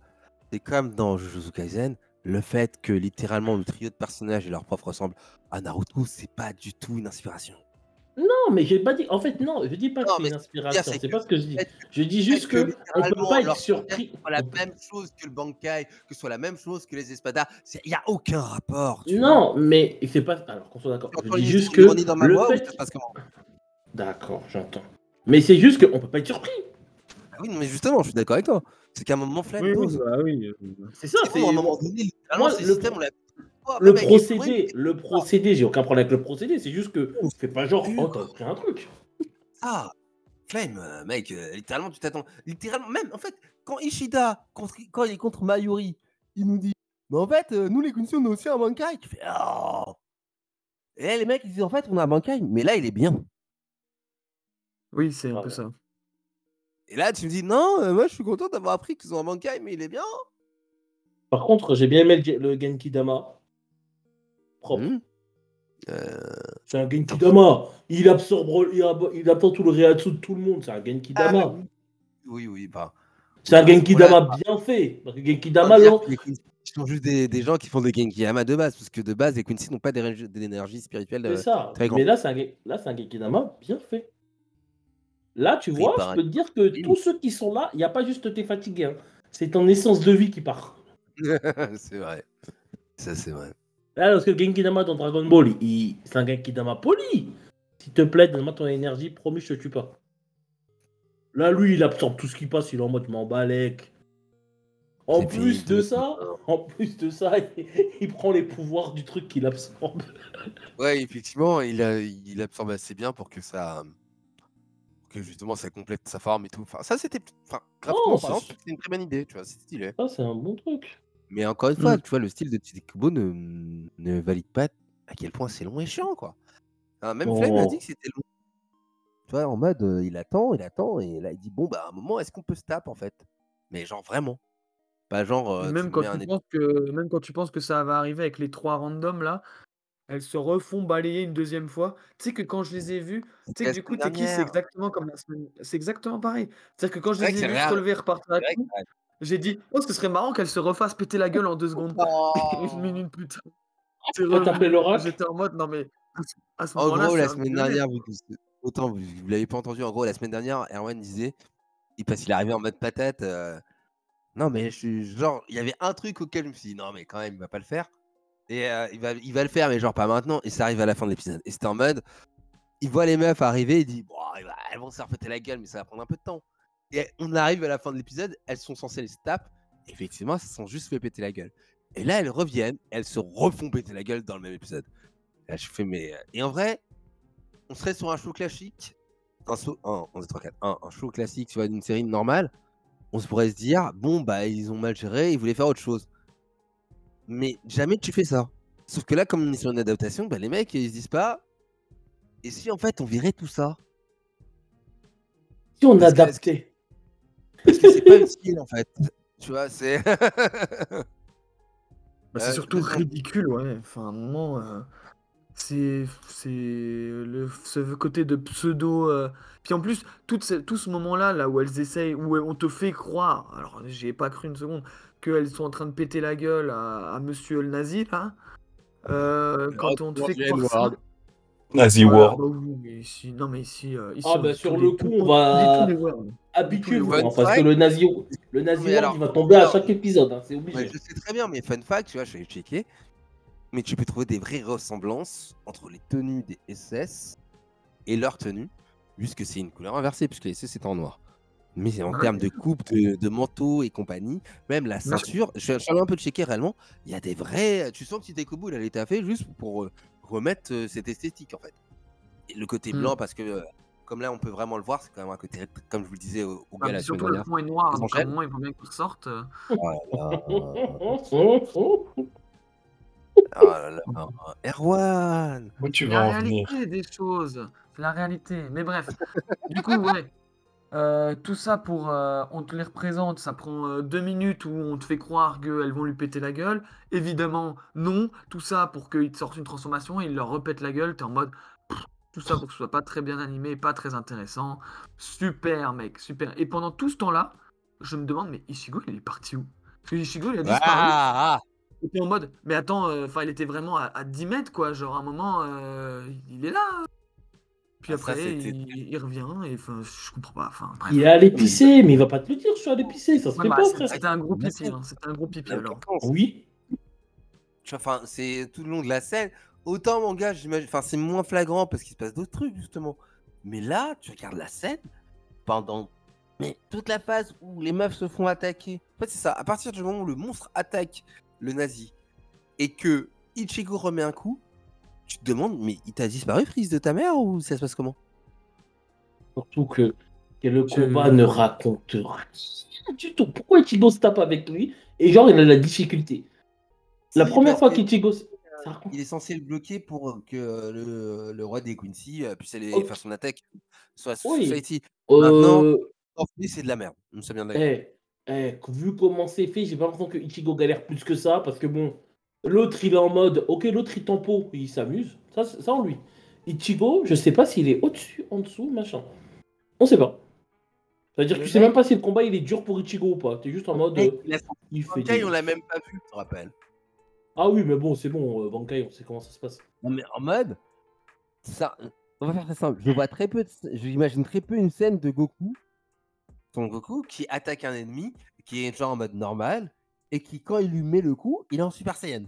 C'est comme dans Jujutsu Kaisen, le fait que littéralement le trio de personnages et leur prof ressemblent à Naruto, c'est pas du tout une inspiration. Non, mais j'ai pas dit. En fait, non, je dis pas que Non, c'est une inspiration. c'est pas ce que je dis. Je dis juste que que on peut pas être surpris. soit la même chose que le Bankai, que ce soit la même chose que les Espadas, il n'y a aucun rapport. tu vois. Non, mais c'est pas. Alors qu'on soit d'accord. Je dis juste que le voix fait. D'accord, j'entends. Mais c'est juste qu'on peut pas être surpris. Ah Oui, non, mais justement, je suis d'accord avec toi. C'est qu'à un moment, Flemme Oui, oui, bah oui. C'est ça. C'est à un moment donné, littéralement, Moi, le- systèmes, on l'a le procédé. Le procédé. J'ai aucun problème avec le procédé. C'est juste que fais pas genre. Oh, t'as pris un truc. Ah, Flame, euh, mec, euh, littéralement, tu t'attends. Littéralement, même, en fait, quand Ishida, contre- quand il est contre Mayuri, il nous dit Mais en fait, euh, nous, les Kunsi, on a aussi un Bankai. Tu fais Oh Et là, les mecs, ils disent En fait, on a un Bankai, mais là, il est bien. Oui, c'est un Ah peu ouais. ça. Et là, tu me dis Non, euh, moi, je suis content d'avoir appris qu'ils ont un Bankai, mais il est bien. Par contre, j'ai bien aimé le, le Genki Dama. Propre. Hmm. Euh, C'est un Genki Dama. Il absorbe, il, ab- il absorbe tout le Reatsu de tout le monde. C'est un Genki Ah, Dama. oui, oui, bah. C'est un oui, Genki voilà. Dama bien fait. Parce que Genki Faut Dama, dire là, que les Quincy sont juste des, des gens qui font des Genkiyama de base, parce que de base, les Quincy n'ont pas d'énergie spirituelle. c'est euh, ça. très grand. Mais là, c'est un, un Genki Dama bien fait. Là, tu vois, pareil. je peux te dire que tous ceux qui sont là, il n'y a pas juste t'es fatigué. hein. C'est ton essence de vie qui part. [LAUGHS] c'est vrai. Ça, c'est vrai. Là, parce que Genki Dama dans Dragon Ball, il- c'est un Genki Dama poli. S'il te plaît, donne-moi ton énergie, promis, je te tue pas. Là, lui, il absorbe tout ce qui passe, il est en mode m'en balèque. En plus de ça, en plus [LAUGHS] de ça, il, il prend les pouvoirs du truc qu'il absorbe. [LAUGHS] Ouais, effectivement, il, a- il absorbe assez bien pour que ça. que justement ça complète sa forme et tout. Enfin, ça, c'était. Enfin, graphiquement c'est- une très bonne idée, tu vois, c'est stylé. Ça, c'est un bon truc. Mais encore une fois, Mm. tu vois, le style de Tsudikubo ne, ne valide pas à quel point c'est long et chiant, quoi. Hein, même Flame a Oh. dit que c'était long. Tu vois, en mode, euh, il attend, il attend, et là, il dit, bon, bah, à un moment, est-ce qu'on peut se taper, en fait? Mais genre, vraiment. Pas genre, euh, tu Même me quand, mets un tu ép- penses que, même quand tu penses que ça va arriver avec les trois randoms là, elles se refont balayer une deuxième fois. Tu sais que quand je les ai vus, tu sais C'était que la du coup, semaine Teki, c'est dernière. exactement comme la semaine. C'est exactement pareil. C'est-à-dire que quand je C'est vrai les ai c'est vus se relever et repartir à C'est vrai tout, j'ai dit, oh, ce serait marrant qu'elle se refasse péter la gueule en deux secondes. Oh. [LAUGHS] Une minute plus tard. C'est T'as tapé revenu. l'oracle J'étais en mode, non mais à ce, En moment-là, gros, la semaine dernière, vous, autant vous ne l'avez pas entendu, en gros, la semaine dernière, Erwan disait, il, parce qu'il est arrivé en mode patate, euh, non mais je suis genre, il y avait un truc auquel je me suis dit, non mais quand même, il va pas le faire. Et euh, il, va, il va le faire, mais genre pas maintenant, et ça arrive à la fin de l'épisode. Et c'était en mode, il voit les meufs arriver, il dit, bon, elles vont se faire péter la gueule, mais ça va prendre un peu de temps. Et on arrive à la fin de l'épisode, elles sont censées les taper, effectivement, elles se sont juste fait péter la gueule. Et là, elles reviennent, elles se refont péter la gueule dans le même épisode. Là, je fais, mais. euh, Et en vrai, on serait sur un show classique. Un show. 1, 2, 3, 4. Un, un show classique, tu vois, d'une série normale. On se pourrait se dire, bon, bah, ils ont mal géré, ils voulaient faire autre chose. Mais jamais tu fais ça. Sauf que là, comme on est sur une adaptation, bah, les mecs, ils se disent pas. Et si en fait, on virait tout ça? Si on Parce adaptait. Parce que c'est pas utile, en fait. Tu vois, c'est. [LAUGHS] Bah, Euh, c'est surtout complètement. ridicule, ouais. Enfin, à un moment, euh, c'est c'est le ce côté de pseudo. euh, Puis en plus, tout ce, tout ce moment-là, là où elles essayent, où on te fait croire, alors j'y ai pas cru une seconde, qu'elles sont en train de péter la gueule à, à Monsieur le nazi là. Euh, quand on te fait croire ça. Nazi Voilà, World. bah oui, mais ici, non mais ici, euh, ici Ah, on bah, sur tous le les- coup, on va- on dit tous les words. Habituez-vous, hein, parce que le Nazi, le Nazi alors, il va tomber à chaque épisode, hein, c'est obligé. Ouais, je sais très bien, mais fun fact, tu vois, je vais checker. Mais tu peux trouver des vraies ressemblances entre les tenues des SS et leurs tenues, puisque c'est une couleur inversée, puisque les SS c'est en noir. Mais en Ouais. termes de coupe, de, de manteau et compagnie, même la ceinture, je suis je suis allé un peu checker réellement, il y a des vrais. Tu sens que Titekobo, il a été fait juste pour euh, remettre euh, cette esthétique en fait. Et le côté Hmm. blanc, parce que euh, comme là on peut vraiment le voir, c'est quand même un côté, comme je vous le disais au, au Ah, surtout le fond est noir, donc à moment il faut bien qu'il ressorte. euh. [LAUGHS] Oh là là, Erwan Où tu vas la en venir? réalité des choses. La réalité. Mais bref. du coup, ouais. Euh, tout ça pour. euh, on te les représente, ça prend euh, deux minutes où on te fait croire qu'elles vont lui péter la gueule. Évidemment, non. Tout ça pour qu'ils te sortent une transformation et ils leur repètent la gueule. T'es en mode. Tout ça pour que ce soit pas très bien animé, pas très intéressant. Super, mec, super. Et pendant tout ce temps-là, je me demande, mais Ichigo, il est parti où? Parce que Ichigo, il a disparu. Ah, ah, puis en mode, mais attends, euh, enfin, il était vraiment à, à 10 mètres, quoi. Genre, à un moment, euh, il est là. Puis Ah, après, il, il revient, et enfin, je comprends pas. Enfin. Il est allé pisser, mais il va pas te le dire, je suis allé pisser, ça se Ouais, fait bah, pas, c'est- frère. C'était un gros pipi, hein, c'était un gros pipi alors. Oui. Enfin, c'est tout le long de la scène. Autant mon gars, j'imagine, enfin, c'est moins flagrant parce qu'il se passe d'autres trucs justement. Mais là, tu regardes la scène pendant mais toute la phase où les meufs se font attaquer. En fait, c'est ça. À partir du moment où le monstre attaque le nazi et que Ichigo remet un coup, tu te demandes, mais il t'a disparu, fils de ta mère, ou ça se passe comment? Surtout que, que le Je- combat ne raconte rien du tout. Pourquoi Ichigo se tape avec lui? Et genre, il a la difficulté. La première fois que qu'Ichigo. Il est censé le bloquer pour que le, le roi des Quincy euh, puisse aller faire son attaque sur la Oui. Society. Maintenant, Euh, c'est de la merde. Nous sommes bien d'accord. eh, eh, vu comment c'est fait, j'ai pas l'impression que Ichigo galère plus que ça. Parce que bon, l'autre il est en mode. Ok, l'autre il tempo, il s'amuse. Ça, ça en lui. Ichigo, je sais pas s'il est au-dessus, en dessous, machin. On sait pas. C'est-à-dire que tu sais même pas si le combat il est dur pour Ichigo ou pas. T'es juste en mode. Euh, la il fait des- on l'a même pas vu, je te rappelle. Ah oui, mais bon, c'est bon, euh, Bankai, on sait comment ça se passe. Non, mais en mode. Ça, on va faire très simple. Je vois très peu, de... j'imagine très peu une scène de Goku, son Goku, qui attaque un ennemi, qui est genre en mode normal, et qui, quand il lui met le coup, il est en Super Saiyan.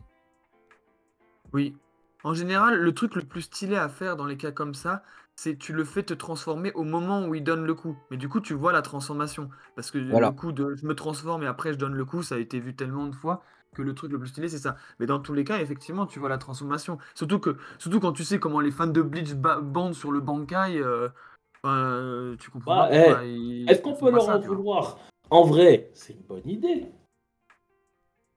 Oui. En général, le truc le plus stylé à faire dans les cas comme ça, c'est tu le fais te transformer au moment où il donne le coup. Mais du coup, tu vois la transformation. Parce que Voilà. le coup de je me transforme et après je donne le coup, ça a été vu tellement de fois que le truc le plus stylé, c'est ça. Mais dans tous les cas, effectivement, tu vois la transformation. Surtout, que, surtout quand tu sais comment les fans de Bleach ba- bandent sur le Bankai, euh, euh, tu comprends Bah, eh, Est-ce qu'on peut leur ça, en vouloir? En vrai, c'est une bonne idée.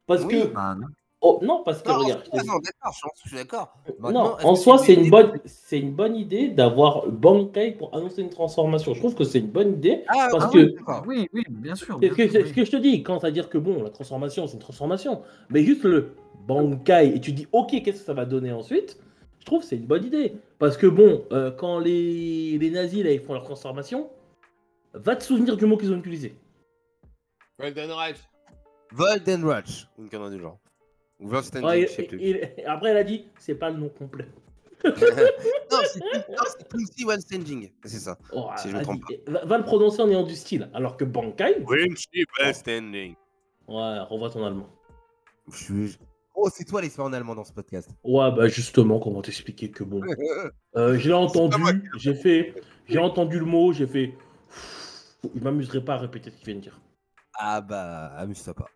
Parce Oui, que. Bah. Oh, non, parce que Non, en regarde. soi, non, d'accord, je, suis d'accord. Non, en soi, c'est une idée? bonne, c'est une bonne idée d'avoir Bankai pour annoncer une transformation. Je trouve que c'est une bonne idée. Ah, parce ah que- oui. Oui, bien sûr. Bien ce que, sûr, c'est oui. ce que je te dis, quand à dire que bon, la transformation, c'est une transformation, mais juste le Bankai, et tu dis, ok, qu'est-ce que ça va donner ensuite? Je trouve que c'est une bonne idée. Parce que bon, euh, quand les, les nazis, là, ils font leur transformation, va te souvenir du mot qu'ils ont utilisé. Golden Rush. Golden Rush. Une connerie du genre. Ouais, je sais plus. il- après, elle a dit, c'est pas le nom complet. [LAUGHS] non, c'est Quincy One Standing. C'est ça. Oh, Si je me trompe dit- va, va le prononcer en ayant du style. Alors que Bankai, Quincy One Standing. ouais, revois ton allemand. Je suis- Oh, c'est toi l'expert en allemand dans ce podcast. Ouais, bah justement, comment t'expliquer que bon. [LAUGHS] Euh, je l'ai entendu, j'ai fait, j'ai entendu le mot, j'ai fait. Il m'amuserait pas à répéter ce qu'il vient de dire. ah bah, amuse-toi pas.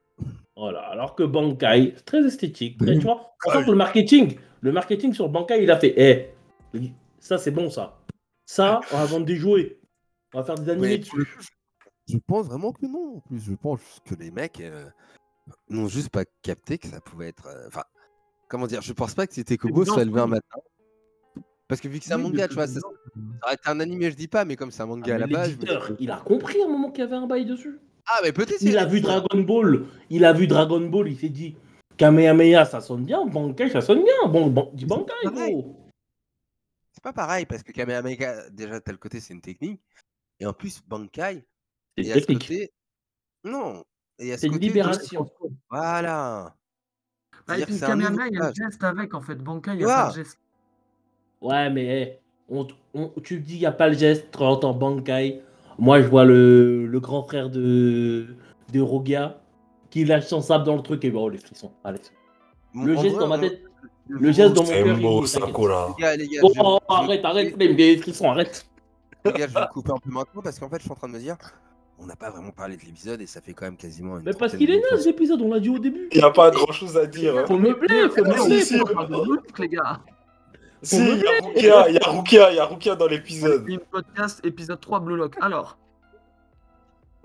Voilà. Alors que Bankai, c'est très esthétique. très- tu vois, sent que le marketing, le marketing sur Bankai, il a fait. Eh, ça c'est bon ça. Ça, on va vendre des jouets. On va faire des animés dessus. Je pense vraiment que non. En plus, je pense que les mecs euh, n'ont juste pas capté que ça pouvait être. euh, Enfin, comment dire Je pense pas que c'était Kobo soit levé un matin. Parce que vu que c'est un Oui, manga, tu vois, c'est ça, aurait été un animé, je dis pas, mais comme c'est un manga Ah, à la base. je il a compris à un moment qu'il y avait un bail dessus. Ah, mais peut-être. Il a vu Dragon Ball, il a vu Dragon Ball, il s'est dit Kamehameha ça sonne bien, Bankai ça sonne bien. Bon, bon dis Bankai gros. C'est pas pareil parce que Kamehameha, déjà, tel côté, c'est une technique. Et en plus, Bankai, C'est y ce technique. côté. Non. Y ce C'est une côté de- libération. Voilà. Bah, et puis un Kamehameha, il y a le personnage. geste avec, en fait. Bankai, il n'y a pas le geste. Ouais, mais eh, on, on- tu dis il n'y a pas le geste, tu entends Bankai. Moi, je vois le, le grand frère de, de Rogia qui lâche son sable dans le truc et bon, les frissons. Allez. Le geste vrai, dans ma on- tête, le geste dans mon cœur. t'inquiète. Sakura. Les gars, les gars, Oh, je je vais- arrête, arrête, Flemme, des frissons, arrête. Les gars, je vais couper un peu maintenant parce qu'en fait, je suis en train de me dire, on n'a pas vraiment parlé de l'épisode et ça fait quand même quasiment une Mais parce qu'il est naze l'épisode, on l'a dit au début. Il n'y a pas grand chose à dire. hein. Faut meubler, faut meubler. les gars. Si, il y a Rukia, il y a Rukia, il y a Rukia dans l'épisode. Team Podcast, épisode 3, Blue Lock. Alors,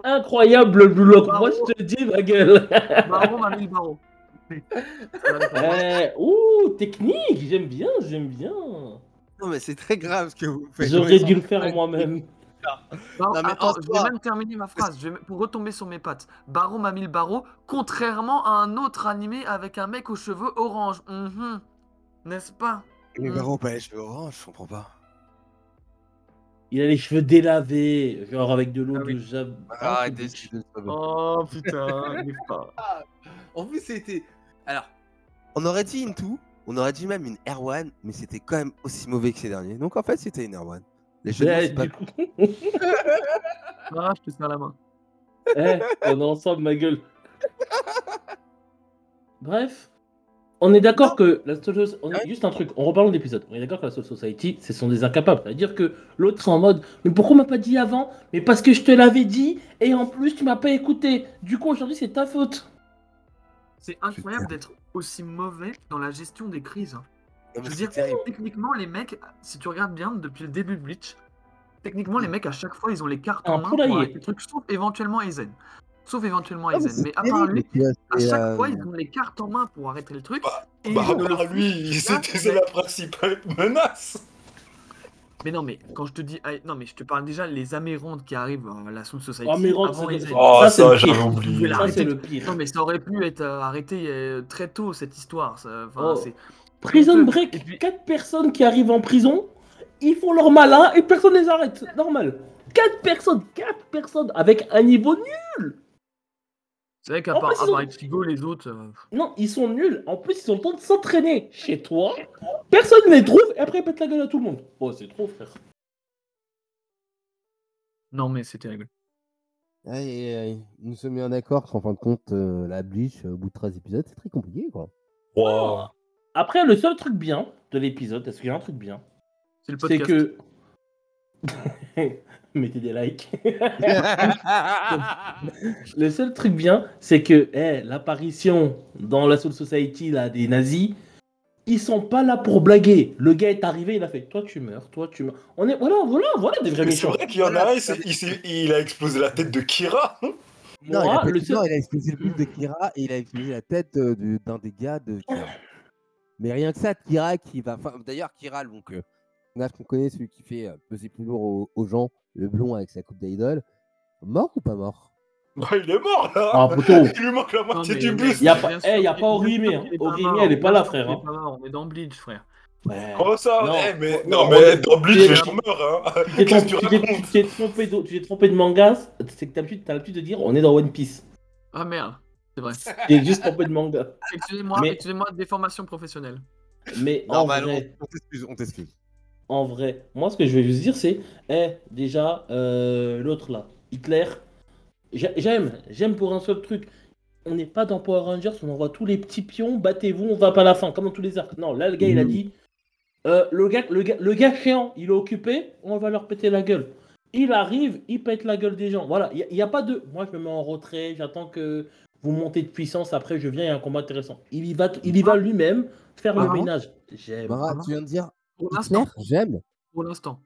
Incroyable le Blue Lock. Moi, je te dis, ma gueule. Baron m'a mis le barreau. [LAUGHS] Eh, ouh, technique, j'aime bien, j'aime bien. Non, mais c'est très grave ce que vous faites. J'aurais dû le faire moi-même. Baro- Non, mais attends, en je vais même terminer ma phrase, je vais, pour retomber sur mes pattes. Baro m'a mis le barreau, contrairement à un autre animé avec un mec aux cheveux orange. Mhm. N'est-ce pas? Mais Mm. Baron, pas les cheveux orange, je comprends pas. Il a les cheveux délavés, genre avec de l'eau Ah oui. de Jab. Arrête Ah, d'essayer de le sauver. Oh putain, n'arrive pas. [LAUGHS] En plus, c'était. Alors, on aurait dit une tout, on aurait dit même une Erwan, mais c'était quand même aussi mauvais que ces derniers. Donc en fait, c'était une Erwan. Les jeux de mots, Ouais, c'est pas- du coup, [LAUGHS] [LAUGHS] Ah, je te serre la main. eh, on est ensemble, ma gueule. Bref, on est d'accord que la on est- juste un truc, on reparle de l'épisode. On est d'accord que la Soul Society, ce sont des incapables. C'est-à-dire que l'autre c'est en mode, mais pourquoi on m'a pas dit avant? Mais parce que je te l'avais dit et en plus tu m'as pas écouté. Du coup aujourd'hui c'est ta faute. C'est incroyable d'être aussi mauvais dans la gestion des crises. hein. Non, Je veux dire, terrible. techniquement, les mecs, si tu regardes bien depuis le début de Bleach, techniquement, les mecs, à chaque fois, ils ont les cartes Un en main pour arrêter le truc, sauf éventuellement Aizen. Sauf éventuellement Ah, mais Aizen. Mais à part lui, à chaque euh, fois, ils ont les cartes en main pour arrêter le truc. Bah, et Bah, ne bah, lui, c'était la principale menace. Mais non, mais quand je te dis. ah, Non, mais je te parle déjà les amérantes qui arrivent à la Soul Society. Rock, avant Aizen. Oh, ça, j'avais pire. oublié. Ça c'est le pire. Non, mais ça aurait pu être euh, arrêté euh, très tôt, cette histoire. ça- Oh. Prison. Break, Et puis- quatre personnes qui arrivent en prison, ils font leur malin et personne les arrête, normal. Quatre personnes, quatre personnes avec un niveau nul. C'est vrai qu'à part, plus, à ont- Ichigo, les autres. euh, Non, ils sont nuls. En plus, ils ont le temps de s'entraîner chez toi. Personne ne les trouve et après ils pètent la gueule à tout le monde. Oh, c'est trop, frère. Non, mais c'est terrible. Aïe, aïe, aïe. Nous sommes mis en accord qu'en fin de compte, euh, la Bleach, euh, au bout de 13 épisodes, c'est très compliqué, quoi. Wow. Après, le seul truc bien de l'épisode, est-ce qu'il y a un truc bien C'est le C'est podcast. que. [LAUGHS] Mettez des likes. [LAUGHS] Le seul truc bien, c'est que eh, l'apparition dans la Soul Society là, des nazis, ils sont pas là pour blaguer. Le gars est arrivé, il a fait Toi tu meurs, toi tu meurs. On est voilà, voilà, voilà des vrais Mais c'est méchants. vrai qu'il y en a un, il, a explosé la tête de Kira. [LAUGHS] Non, il a, le seul- non, il a explosé le bout de Kira et il a explosé la tête euh, de- d'un des gars de Kira. Mais rien que ça, Kira qui va. enfin, D'ailleurs, Kira, donc, euh, là, qu'on connaît, celui qui fait euh, peser plus lourd aux, aux gens, le blond avec sa coupe d'idole, mort ou pas mort? Bah, il est mort là. Ah. [LAUGHS] Il lui manque la Non, moitié mais du buste. Y a bien pas- eh, y a pas Orihime, hein. Orihime, elle est pas là, frère, hein. On est dans Bleach, frère. Ouais. Comment ça Non. Eh, mais, Non, Non, mais dans Bleach, les t'es- gens meurent. Hein. Tu [LAUGHS] t'es trompé, t'es- t'es trompé, de- tu t'es trompé de manga, c'est que t'as l'habitude de dire on est dans One Piece. Ah merde, c'est vrai. [LAUGHS] Tu juste trompé de manga. Excusez-moi, Mais- excusez-moi, des formations professionnelles. Mais en Normal, vrai, on t'excuse, on t'excuse. En vrai, moi ce que je vais juste dire c'est, eh, déjà, euh, l'autre là, Hitler, j'ai- j'aime, j'aime pour un seul truc. On n'est pas dans Power Rangers, on envoie tous les petits pions, battez-vous, on va pas à la fin, comme dans tous les arcs. Non, là le gars il a Mhm. dit, euh, le, gars, le, gars, le gars chiant, il est occupé, on va leur péter la gueule. Il arrive, il pète la gueule des gens. Voilà, il n'y a, pas de. Moi je me mets en retrait, j'attends que vous montez de puissance, après je viens, il y a un combat intéressant. Il y va, il y va lui-même faire le Ah. ménage. J'aime. Mara, tu viens de dire Pour l'instant, J'aime. pour l'instant,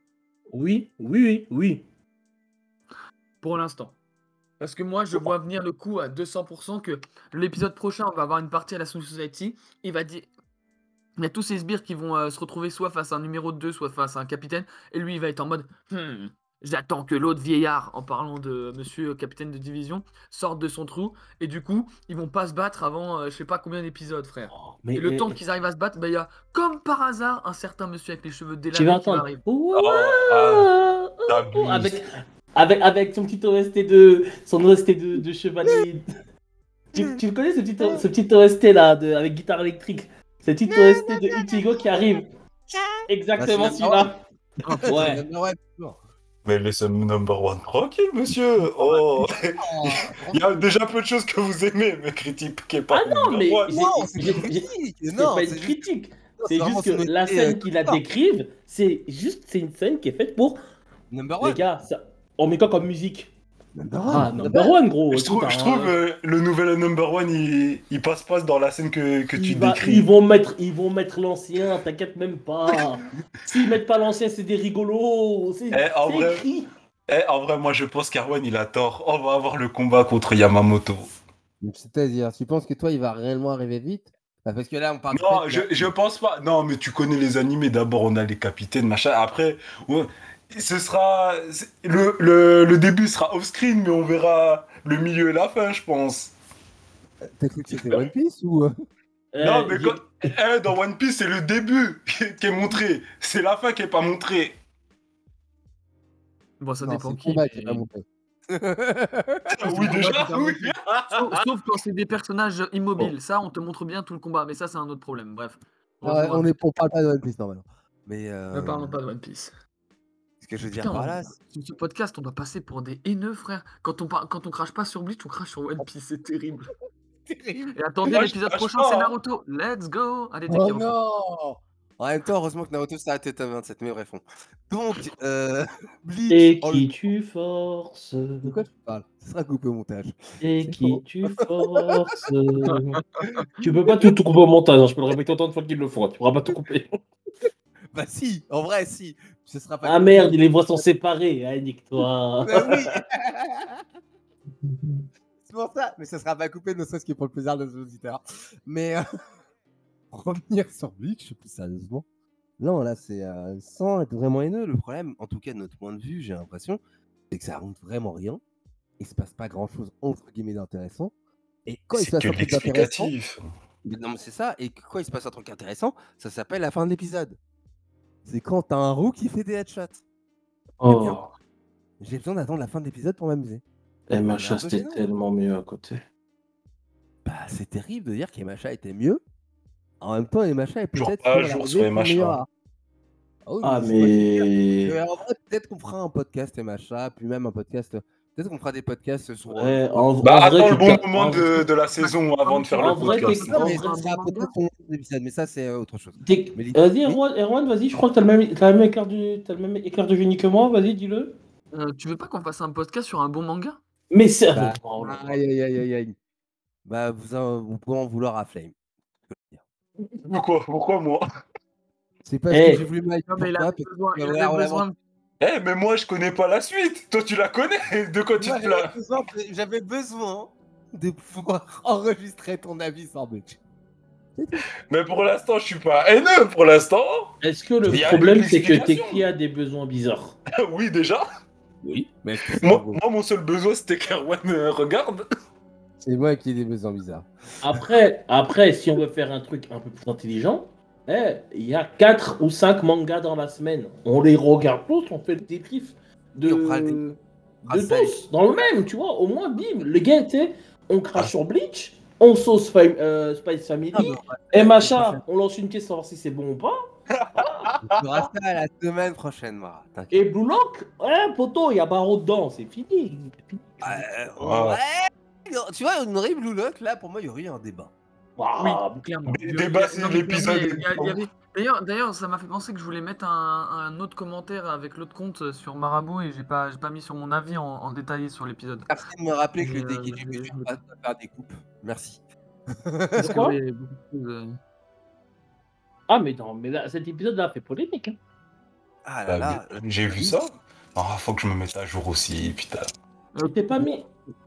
Oui, oui, oui, oui. pour l'instant. Parce que moi, je vois venir le coup à 200% que l'épisode prochain, on va avoir une partie à la Soul Society. Il va dire. Il y a tous ces sbires qui vont euh, se retrouver soit face à un numéro 2, soit face à un capitaine. Et lui, il va être en mode Hmm, J'attends que l'autre vieillard, en parlant de monsieur euh, capitaine de division, sorte de son trou. Et du coup, ils vont pas se battre avant euh, je sais pas combien d'épisodes, frère. Oh, mais, Et le mais- temps qu'ils arrivent à se battre, bah, il y a comme par hasard un certain monsieur avec les cheveux délavés qui. Ouah, Oh, ah, oh, avec, avec, avec son petit OST de, son OST de, de chevalier. tu, tu le connais ce petit, ce petit OST là, de, avec guitare électrique? Ce petit OST de Ichigo qui arrive. Exactement Bah, c'est celui-là. Ouais. Mais laissez number one tranquille, monsieur. Oh. [LAUGHS] Il y a déjà peu de choses que vous aimez, mais critiquez pas. Ah non, number mais one. j'ai- Non, c'est pas une critique. C'est juste que la effet, scène euh, qu'il la décrive, c'est juste c'est une scène qui est faite pour Number les one. gars. Ça... On met quoi comme musique? Number Ah, one. number one, gros. Je trouve, je trouve euh, le nouvel number one, il, il passe pas dans la scène que, que tu va- décris. ils vont mettre, ils vont mettre l'ancien. T'inquiète même pas. [LAUGHS] S'ils mettent pas l'ancien, c'est des rigolos. C'est Eh, vrai- écrit. Eh, en vrai, moi je pense qu'Arwen il a tort. On va avoir le combat contre Yamamoto. C'est-à-dire, tu penses que toi, il va réellement arriver vite? Bah, Parce que là, on parle. Non, de- je, je pense pas. Non, mais tu connais les animés. D'abord, on a les capitaines, machin. Après, ouais, ce sera. Le, le, le début sera off-screen, mais on verra le milieu et la fin, je pense. T'as cru que c'était One Piece ou? euh non, mais quand- eh, dans One Piece, c'est le début [LAUGHS] qui est montré. C'est la fin qui est pas montrée. Bon, ça Non, dépend c'est le qui. combat qui est mais- pas monté. oui, déjà, oui. Sauf, sauf quand c'est des personnages immobiles. Ça, on te montre bien tout le combat. Mais ça, c'est un autre problème. Bref. Ah ouais, on, est, on parle pas de One Piece normalement. Mais. Euh... Ne parlons pas de One Piece. Que je veux dire Putain, par là, Sur ce podcast, on doit passer pour des haineux, frère. Quand on, par- quand on crache pas sur Bleach, on crache sur One Piece. C'est terrible. [LAUGHS] Et attendez, l'épisode prochain, c'est hein. Naruto. Let's go Allez, t'es Oh non En même temps, heureusement que Naruto s'est arrêté tome 27, mais bref. on- Donc, euh, [LAUGHS] Bleach. Et qui tu forces? De quoi tu parles? Ce sera coupé au montage. Et qui tu [LAUGHS] forces? Tu peux pas tout, tout couper au montage, hein, je peux le répéter autant de fois qu'ils le font, tu pourras pas tout couper. [LAUGHS] Bah si, en vrai, si. Ce sera pas Ah merde, les voix sont séparées, ah, nique-toi. [LAUGHS] Bah oui [LAUGHS] C'est pour ça, mais ça sera pas coupé, ne serait-ce que pour le plaisir de nos auditeurs. Mais euh, pour revenir sur Bleach, plus sérieusement. Non, là, c'est euh, sans être vraiment haineux. Le problème, en tout cas de notre point de vue, j'ai l'impression, c'est que ça raconte vraiment rien. Il se passe pas grand-chose entre guillemets d'intéressant. Et quand il se passe un truc d'intéressant, non, mais c'est ça. Et quand il se passe un truc intéressant, ça s'appelle la fin de l'épisode. C'est quand t'as un roux qui fait des headshots. Oh, J'ai besoin d'attendre la fin de l'épisode pour m'amuser. un Macha, peu c'était tellement mieux à côté. Bah, c'est terrible de dire qu'Emacha était mieux. En même temps, Emacha est peut-être sur la jour sur art. Ah, Ah, mais. En vrai, peut-être qu'on fera un podcast Emacha, puis même un podcast. Peut-être qu'on fera des podcasts sur. Ouais, en, Bah, en vrai, attends tu le bon moment en- de, de la saison avant de faire En le vrai, podcast. Non, mais en ça épisode, mais c'est euh, autre chose. Vas-y, Erwan, Erwan, vas-y, je crois que t'as le même, t'as le même écart de, t'as le même écart de génie que moi, vas-y, dis-le. Euh, tu veux pas qu'on fasse un podcast sur un bon manga? Mais c'est. Bah, [LAUGHS] Oh. Aïe, aïe, aïe, aïe, aïe. Bah, vous, en- vous pouvez en vouloir à Flame. Pourquoi, pourquoi moi? C'est parce Eh. que j'ai voulu Mike Non, mais il besoin, tu il besoin de- Eh, mais moi je connais pas la suite. Toi tu la connais. [LAUGHS] De quoi tu Moi, te plains j'avais besoin- de pouvoir [LAUGHS] enregistrer ton avis sans Bleach. Mais pour l'instant, je suis pas haineux. Pour l'instant, Est-ce que le problème, c'est que. Teki a des besoins bizarres [LAUGHS] oui déjà. Oui. Mais est-ce que c'est Moi, pas beau moi, mon seul besoin c'était qu'Erwan euh, regarde. C'est moi qui ai des besoins bizarres. Après, après, si on veut faire un truc un peu plus intelligent, eh, il y a 4 ou 5 mangas dans la semaine. On les regarde tous, on fait le débrief de, de Ah, tous, dans le même, tu vois. Au moins, bim, les gars, tu sais, on crache sur Bleach, on sauce Fam- euh, Spice Family, Ah, bah, et prochaine. on lance une question savoir si c'est bon ou pas. On fera ça la semaine prochaine, Mara. T'inquiète. Et Blue Lock, ouais, poto, il y a Barreau dedans, c'est fini. Euh, Ouais. ouais. Tu vois, on aurait Blue Lock, là, pour moi, il y aurait eu un débat. Waouh. Oui, clairement. Débat, c'est l'épisode D'ailleurs, d'ailleurs, ça m'a fait penser que je voulais mettre un, un autre commentaire avec l'autre compte sur Marabout et j'ai pas, j'ai pas mis sur mon avis en, en détaillé sur l'épisode. Merci de me rappeler que Mais, le dégué euh, du futur à faire des coupes. Merci. Parce que beaucoup de euh, Ah, mais non, mais là, cet épisode-là fait polémique. Hein. Ah là Bah, là. J'ai vu ça. Ah, faut que je me mette à jour aussi, putain. euh, T'es pas mis.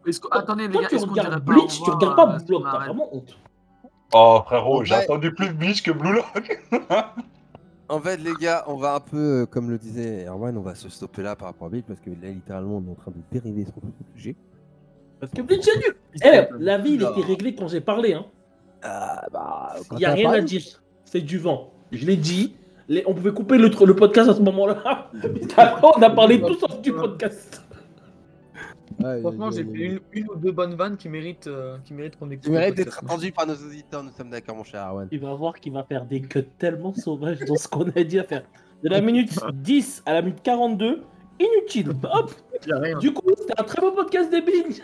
est-ce que- Attendez, les Toi, gars, tu est-ce qu'on dirait regardes pas au Bleach, tu revoir, regardes pas euh, t'as vraiment honte. Oh, frérot, j'ai attendu plus de Bleach que Blue Lock. [LAUGHS] En fait, les gars, on va un peu, euh, comme le disait Erwan, on va se stopper là par rapport à Bill parce que là, littéralement, on est en train de dériver sur le sujet. Parce que Bleach, c'est nul. Eh, la vie, il était réglé quand j'ai parlé. Hein. Ah bah, Il n'y a rien à dire. C'est du vent. Je l'ai dit. Les- On pouvait couper le, le podcast à ce moment-là. [LAUGHS] On a parlé tout sauf du podcast. Franchement, j'ai fait une, une ou deux bonnes vannes qui méritent, euh, qui méritent qu'on écoute. Mérites podcast. d'être entendu par nos auditeurs, nous sommes d'accord, mon cher Erwan. Tu vas voir qu'il va faire des cuts tellement sauvages dans ce qu'on a dit à faire. De la minute [LAUGHS] 10 à la minute 42, inutile. Hop. Du coup, c'était un très beau podcast des Binge.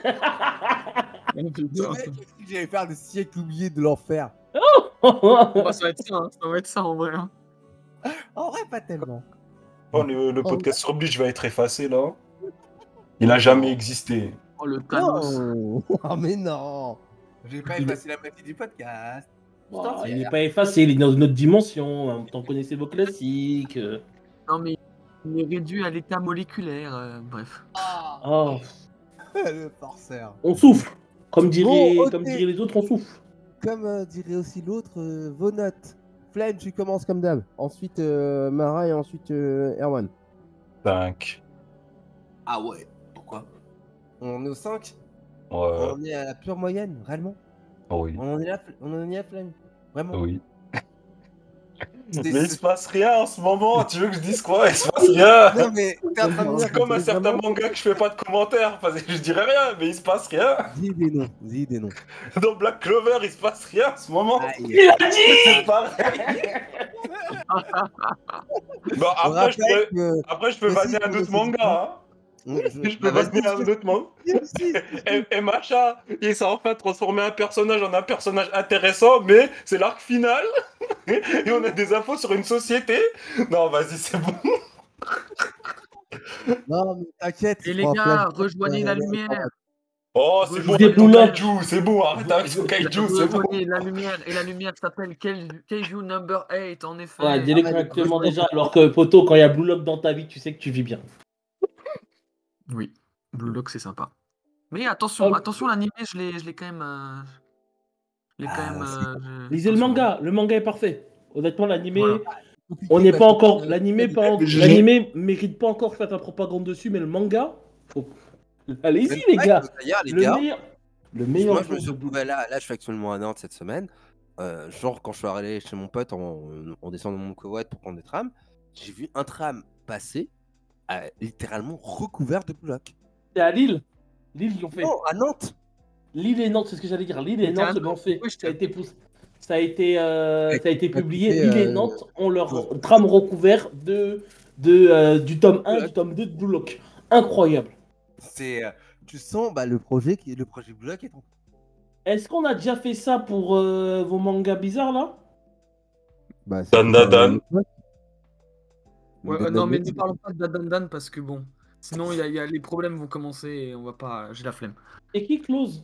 Le mec, qu'est-ce que j'allais faire le siècle oublié de l'enfer Bah, ça va être ça, hein, ça va être ça en vrai. hein. En vrai, pas tellement. Oh, le, le podcast sur Bleach va être effacé là. Il n'a jamais existé. Oh le Thanos. Non Oh, [LAUGHS] mais non J'ai pas effacé la moitié du podcast. Putain, il n'est pas effacé, il est dans une autre dimension. hein. T'en connaissez vos classiques. euh. Non mais il est réduit à l'état moléculaire. euh, bref. Oh, [LAUGHS] le forceur. on souffle. Comme diraient, Bon, ok. comme diraient les autres, on souffle. Comme euh, dirait aussi l'autre, euh, vos notes. Flame, tu commences comme d'hab. Ensuite, euh, Mara et ensuite euh, Erwan. 5. Ah ouais, On est au 5 Ouais, On est à la pure moyenne, réellement oui. On en est là, on en est à flemme. Vraiment. Oui. Mais il se passe rien en ce moment, tu veux que je dise quoi? Il se passe rien Non mais C'est comme un certain vraiment- manga que je fais pas de commentaires, parce que je dirais rien, mais il se passe rien. Dis des noms, dis des noms. Dans Black Clover, il se passe rien en ce moment. Il a dit C'est pareil. [LAUGHS] Bon, On après, je peux, que- après, je peux vanner si, un autre manga. Hein. Je peux vanner vas-y, un autre vas-y. Et, et Macha, il s'est enfin transformé un personnage en un personnage intéressant, mais c'est l'arc final. [LAUGHS] Et on a des infos sur une société. Non, vas-y, c'est bon. [LAUGHS] Non mais t'inquiète. Et les gars, rejoignez la lumière. Oh, c'est bon, kaiju, c'est bon, arrête avec ton kaiju, c'est bon. Rejoignez la lumière. Et la lumière s'appelle Keiju Number 8, en effet. Ouais, rejoignez. déjà, alors que poto, quand il y a Blue Lock dans ta vie, tu sais que tu vis bien. Oui, Blue Lock, c'est sympa. Mais attention, Oh. attention, l'animé, je l'ai je l'ai quand même. euh, Je quand Ah, même. euh, je- Lisez le manga, le manga est parfait. Honnêtement, l'animé, Voilà. Compliqué on n'est pas encore. L'animé, pas en- mérite pas encore fasse la propagande dessus, mais le manga, faut- [LAUGHS] allez-y les gars. les Le gars, meilleur, le meilleur. moi je me suis retrouvé là, là je suis actuellement à Nantes cette semaine. Euh, genre quand je suis allé chez mon pote en descendant de mon covoit pour prendre des trams, j'ai vu un tram passer euh, littéralement recouvert de blocs. C'est à Lille. Lille, ils l'ont fait. Non, à Nantes Lille et Nantes, c'est ce que j'allais dire. Lille et Nantes l'ont Nantes. fait. Oui, je Ça a te- été poussé. Ça a été, euh, ça a été publié. Lille et euh, Nantes ont leur trame recouvert de, de, euh, du tome 1, Bloc. du tome 2 de Blue Lock. Incroyable. C'est, tu sens bah, le projet qui le projet est en Est-ce qu'on a déjà fait ça pour euh, vos mangas bizarres là? Bah, Dan, dan, dan. Ouais, euh, non, mais ne parlons pas de Dan Dan parce que bon. Sinon, il y a, y a- les problèmes vont commencer et on va pas. J'ai la flemme. Et qui close?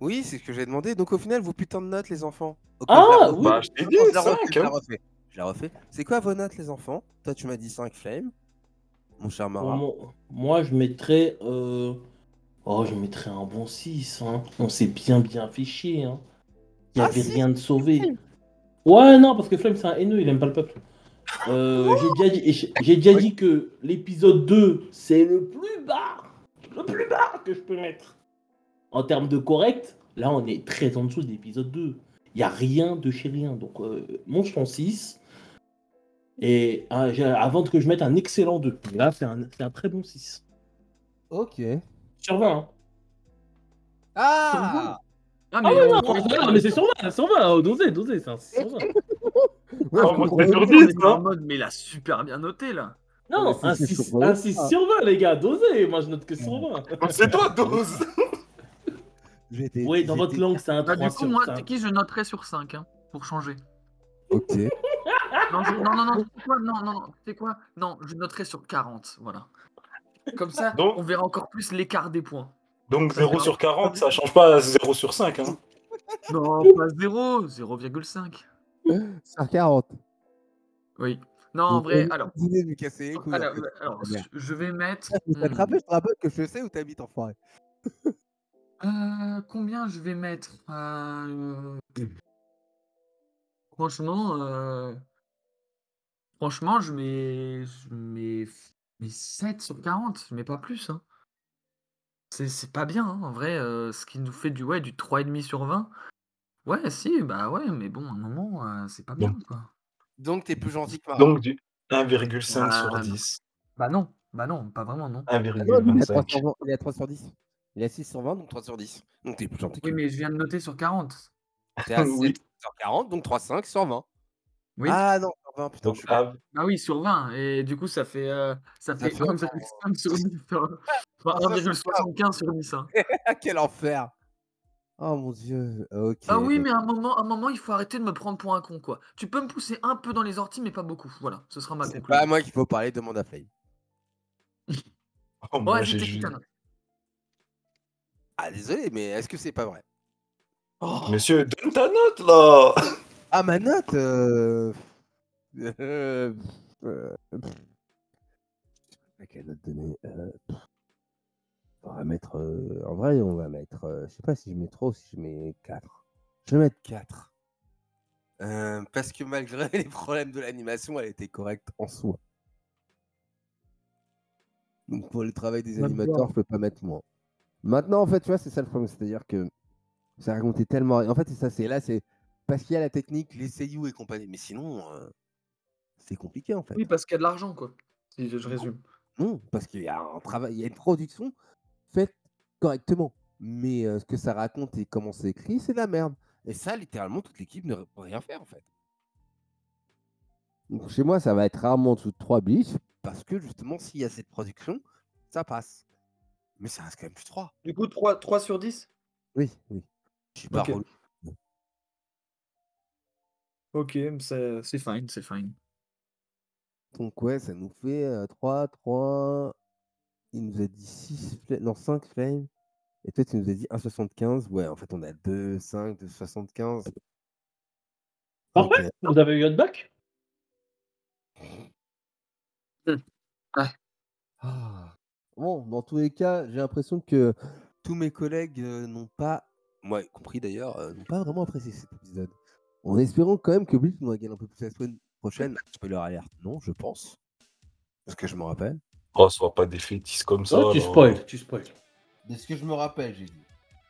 Oui, c'est ce que j'ai demandé. Donc au final, vos putains de notes, les enfants. Ah, oui. Bah, je t'ai dit, je la refais, 5. je la refais. Je la refais. C'est quoi vos notes, les enfants? Toi, tu m'as dit 5 flames. Mon cher Mara. Moi, moi, je mettrais. euh, Oh, je mettrais un bon 6. Hein. On s'est bien, bien fait chier. Hein. Il n'y Ah, avait rien de sauvé. Ouais, non, parce que Flemme, c'est un haineux, il aime pas le peuple. Euh, j'ai déjà dit, j'ai- que l'épisode 2, c'est le plus bas. Le plus bas que je peux mettre. En termes de correct, là, on est très en dessous de l'épisode 2. Il n'y a rien de chez rien. Donc, euh, mon son 6. Et euh, j'ai- avant que je mette un excellent 2. Là, c'est un, c'est un très bon 6. Ok. Sur 20. Hein. Ah Ah, Ah ouais, on- non, on- non, mais c'est sur 20, sur 20, dosez, dosez, c'est un 6 20. Oh, moi, on- c'est on- sur on 10, est en mode, mais il a super bien noté là. Non, un c'est 6, sur un 20. 6 sur 20, les gars, dosez, moi je note que sur 20. C'est toi, 12. [LAUGHS] J'étais- Oui, dans votre langue, c'est un Bah, 3 du coup, sur moi, 5. c'est qui je noterais sur 5 hein, pour changer? Ok. Non, je- non, non, non, c'est quoi? Non, non, c'est quoi? Non, je noterai sur 40, voilà. Comme ça, Donc- on verra encore plus l'écart des points. Donc 0 sur 40, ça change pas à 0 sur 5. Hein. Non, pas 0, 0,5. [LAUGHS] Sur 40. Oui. Non, en vrai, alors, Dîner de lui casser les couilles. alors, en fait. alors, je vais mettre. Ça te hmm, rappelle, je te rappelle que je sais où t'habites, enfoiré. euh, combien je vais mettre Euh, Franchement, euh, franchement, je mets, je mets, je mets 7 sur 40, mais pas plus. Hein. C'est c'est pas bien, hein, en vrai, euh, ce qui nous fait du, ouais, du 3,5 sur 20. Ouais, si, bah ouais, mais bon, à un moment, euh, c'est pas bien, quoi. Donc t'es plus gentil que Mara. Donc du 1,5 Ah, sur non. 10. Bah non, bah non, pas vraiment, non. Ah non, lui, il, a 3 1,25. sur 20, il est à 3 sur 10. Il est à 6 sur 20, donc 3 sur 10. Donc t'es plus gentil que Oui, mais je viens de noter sur 40. T'es à 7 [LAUGHS] Oui. sur 40, donc 3, 5 sur 20. Oui. Ah non, sur 20, putain, Donc, je suis ah, Bah oui, sur 20. Et du coup, ça fait, euh, ça Ça fait, fait comme [LAUGHS] ça fait 5 sur 10. hein. Enfin, Ah, ça, c'est 1,75 sur 10. hein. Ah, quel enfer Oh mon dieu, ok. Ah oui, mais à un moment, à un moment, il faut arrêter de me prendre pour un con, quoi. Tu peux me pousser un peu dans les orties, mais pas beaucoup. Voilà, ce sera ma C'est conclusion. pas à moi qu'il faut parler, demande à Flame. [LAUGHS] oh, moi, Ouais, j'ai c'était ju- putain. Ah désolé, mais est-ce que c'est pas vrai? Oh, Monsieur, donne ta note là Ah ma note euh... [LAUGHS] euh, euh, quelle note donner euh. On va mettre... euh, En vrai, on va mettre... euh, Je sais pas si je mets trop ou si je mets 4. Je vais mettre 4. Euh, parce que malgré [LAUGHS] les problèmes de l'animation, elle était correcte en soi. Donc pour le travail des animateurs, je peux pas mettre moins. Maintenant, en fait, tu vois, c'est ça le problème. C'est-à-dire que ça racontait tellement. En fait, c'est ça, c'est là, c'est parce qu'il y a la technique, les seiyuu et compagnie. Mais sinon, euh, c'est compliqué en fait. Oui, parce qu'il y a de l'argent, quoi. Si je, je résume. Non, parce qu'il y a un travail, il y a une production faite correctement. Mais euh, ce que ça raconte et comment c'est écrit, c'est de la merde. Et ça, littéralement, toute l'équipe ne peut rien faire en fait. Donc, chez moi, ça va être rarement en dessous de 3 bleach parce que justement, s'il y a cette production, ça passe. Mais ça reste quand même plus 3. Du coup, 3, 3 sur 10 Oui, oui. Je suis pas Ok. relou. Ok, c'est C'est fine, c'est fine. Donc ouais, ça nous fait euh, 3, 3. Il nous a dit 6 flames. Non, 5 flames. Et toi, tu nous as dit 1,75. Ouais, en fait, on a 2, 5, 2,75. Parfait, vous avez eu votre bac Ah. Bon, dans tous les cas, j'ai l'impression que tous mes collègues euh, n'ont pas, moi y compris d'ailleurs, euh, n'ont pas vraiment apprécié cet épisode. En espérant quand même que Bleach nous régale un peu plus la semaine prochaine. Spoiler alerte, non, je pense. Parce que je me rappelle. Oh, sois pas défaitiste comme ça. Oh, tu là. spoil, tu spoil. De ce que je me rappelle, j'ai dit.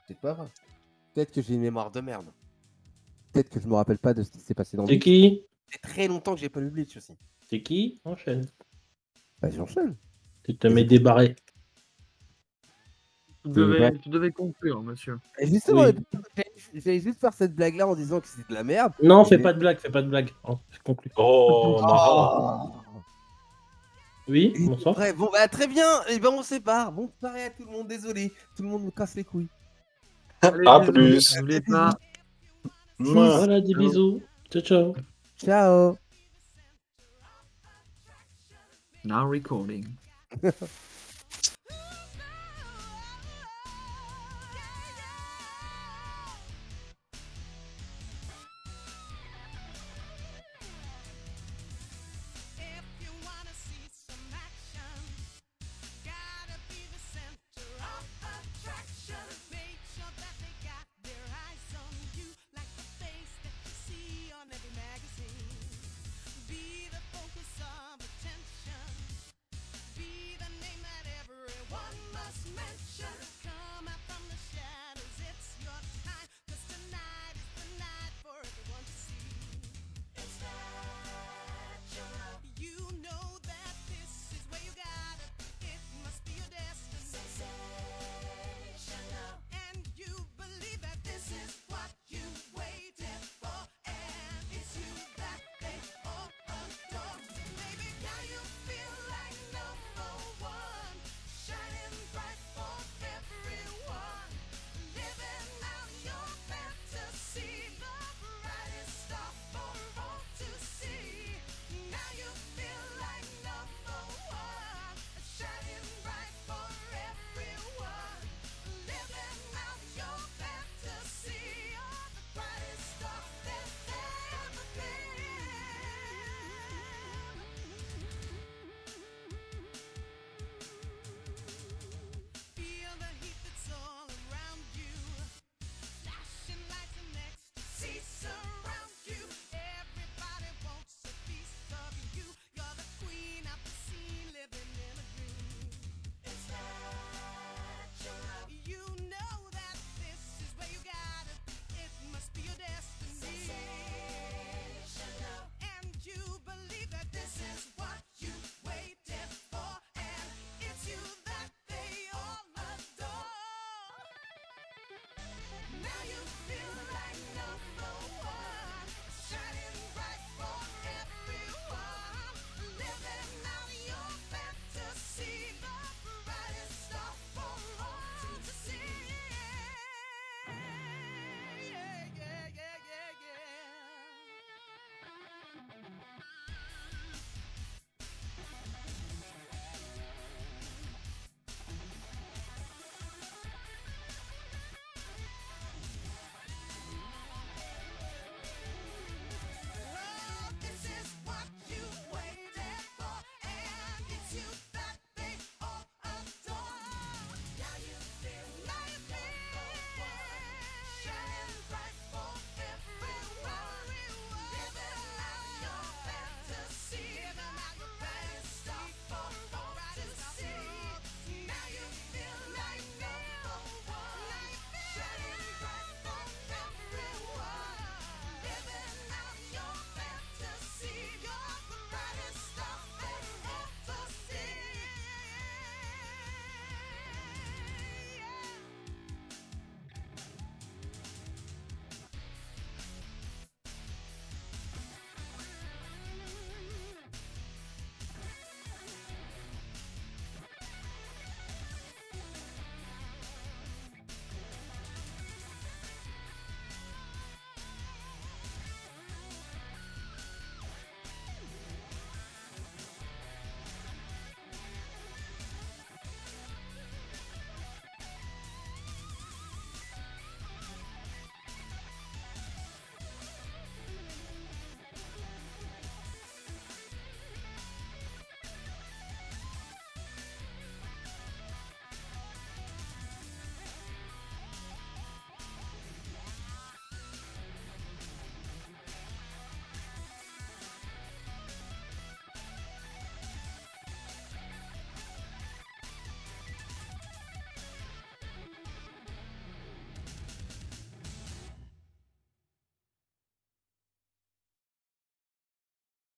C'est pas vrai. Peut-être que j'ai une mémoire de merde. Peut-être que je me rappelle pas de ce qui s'est passé dans C'est Bleach. qui C'est très longtemps que j'ai pas lu Bleach aussi. C'est qui Enchaîne. Bah, j'enchaîne. Tu te mets débarré. Tu C'est devais, vrai. tu devais conclure, monsieur. Et justement, Oui. j'allais- juste faire cette blague-là en disant que c'était de la merde. Non, fais pas de blague, fais pas de blague. Oh, je conclue. Oh. Oh. Oui, bonsoir. Ouais, bon, bah très bien. Et ben on se sépare. Bon soirée à tout le monde. Désolé. Tout le monde me casse les couilles. [LAUGHS] Allez, À plus. N'oubliez pas. Voilà, des bisous. Ciao, ciao. Ciao. Now recording. [LAUGHS]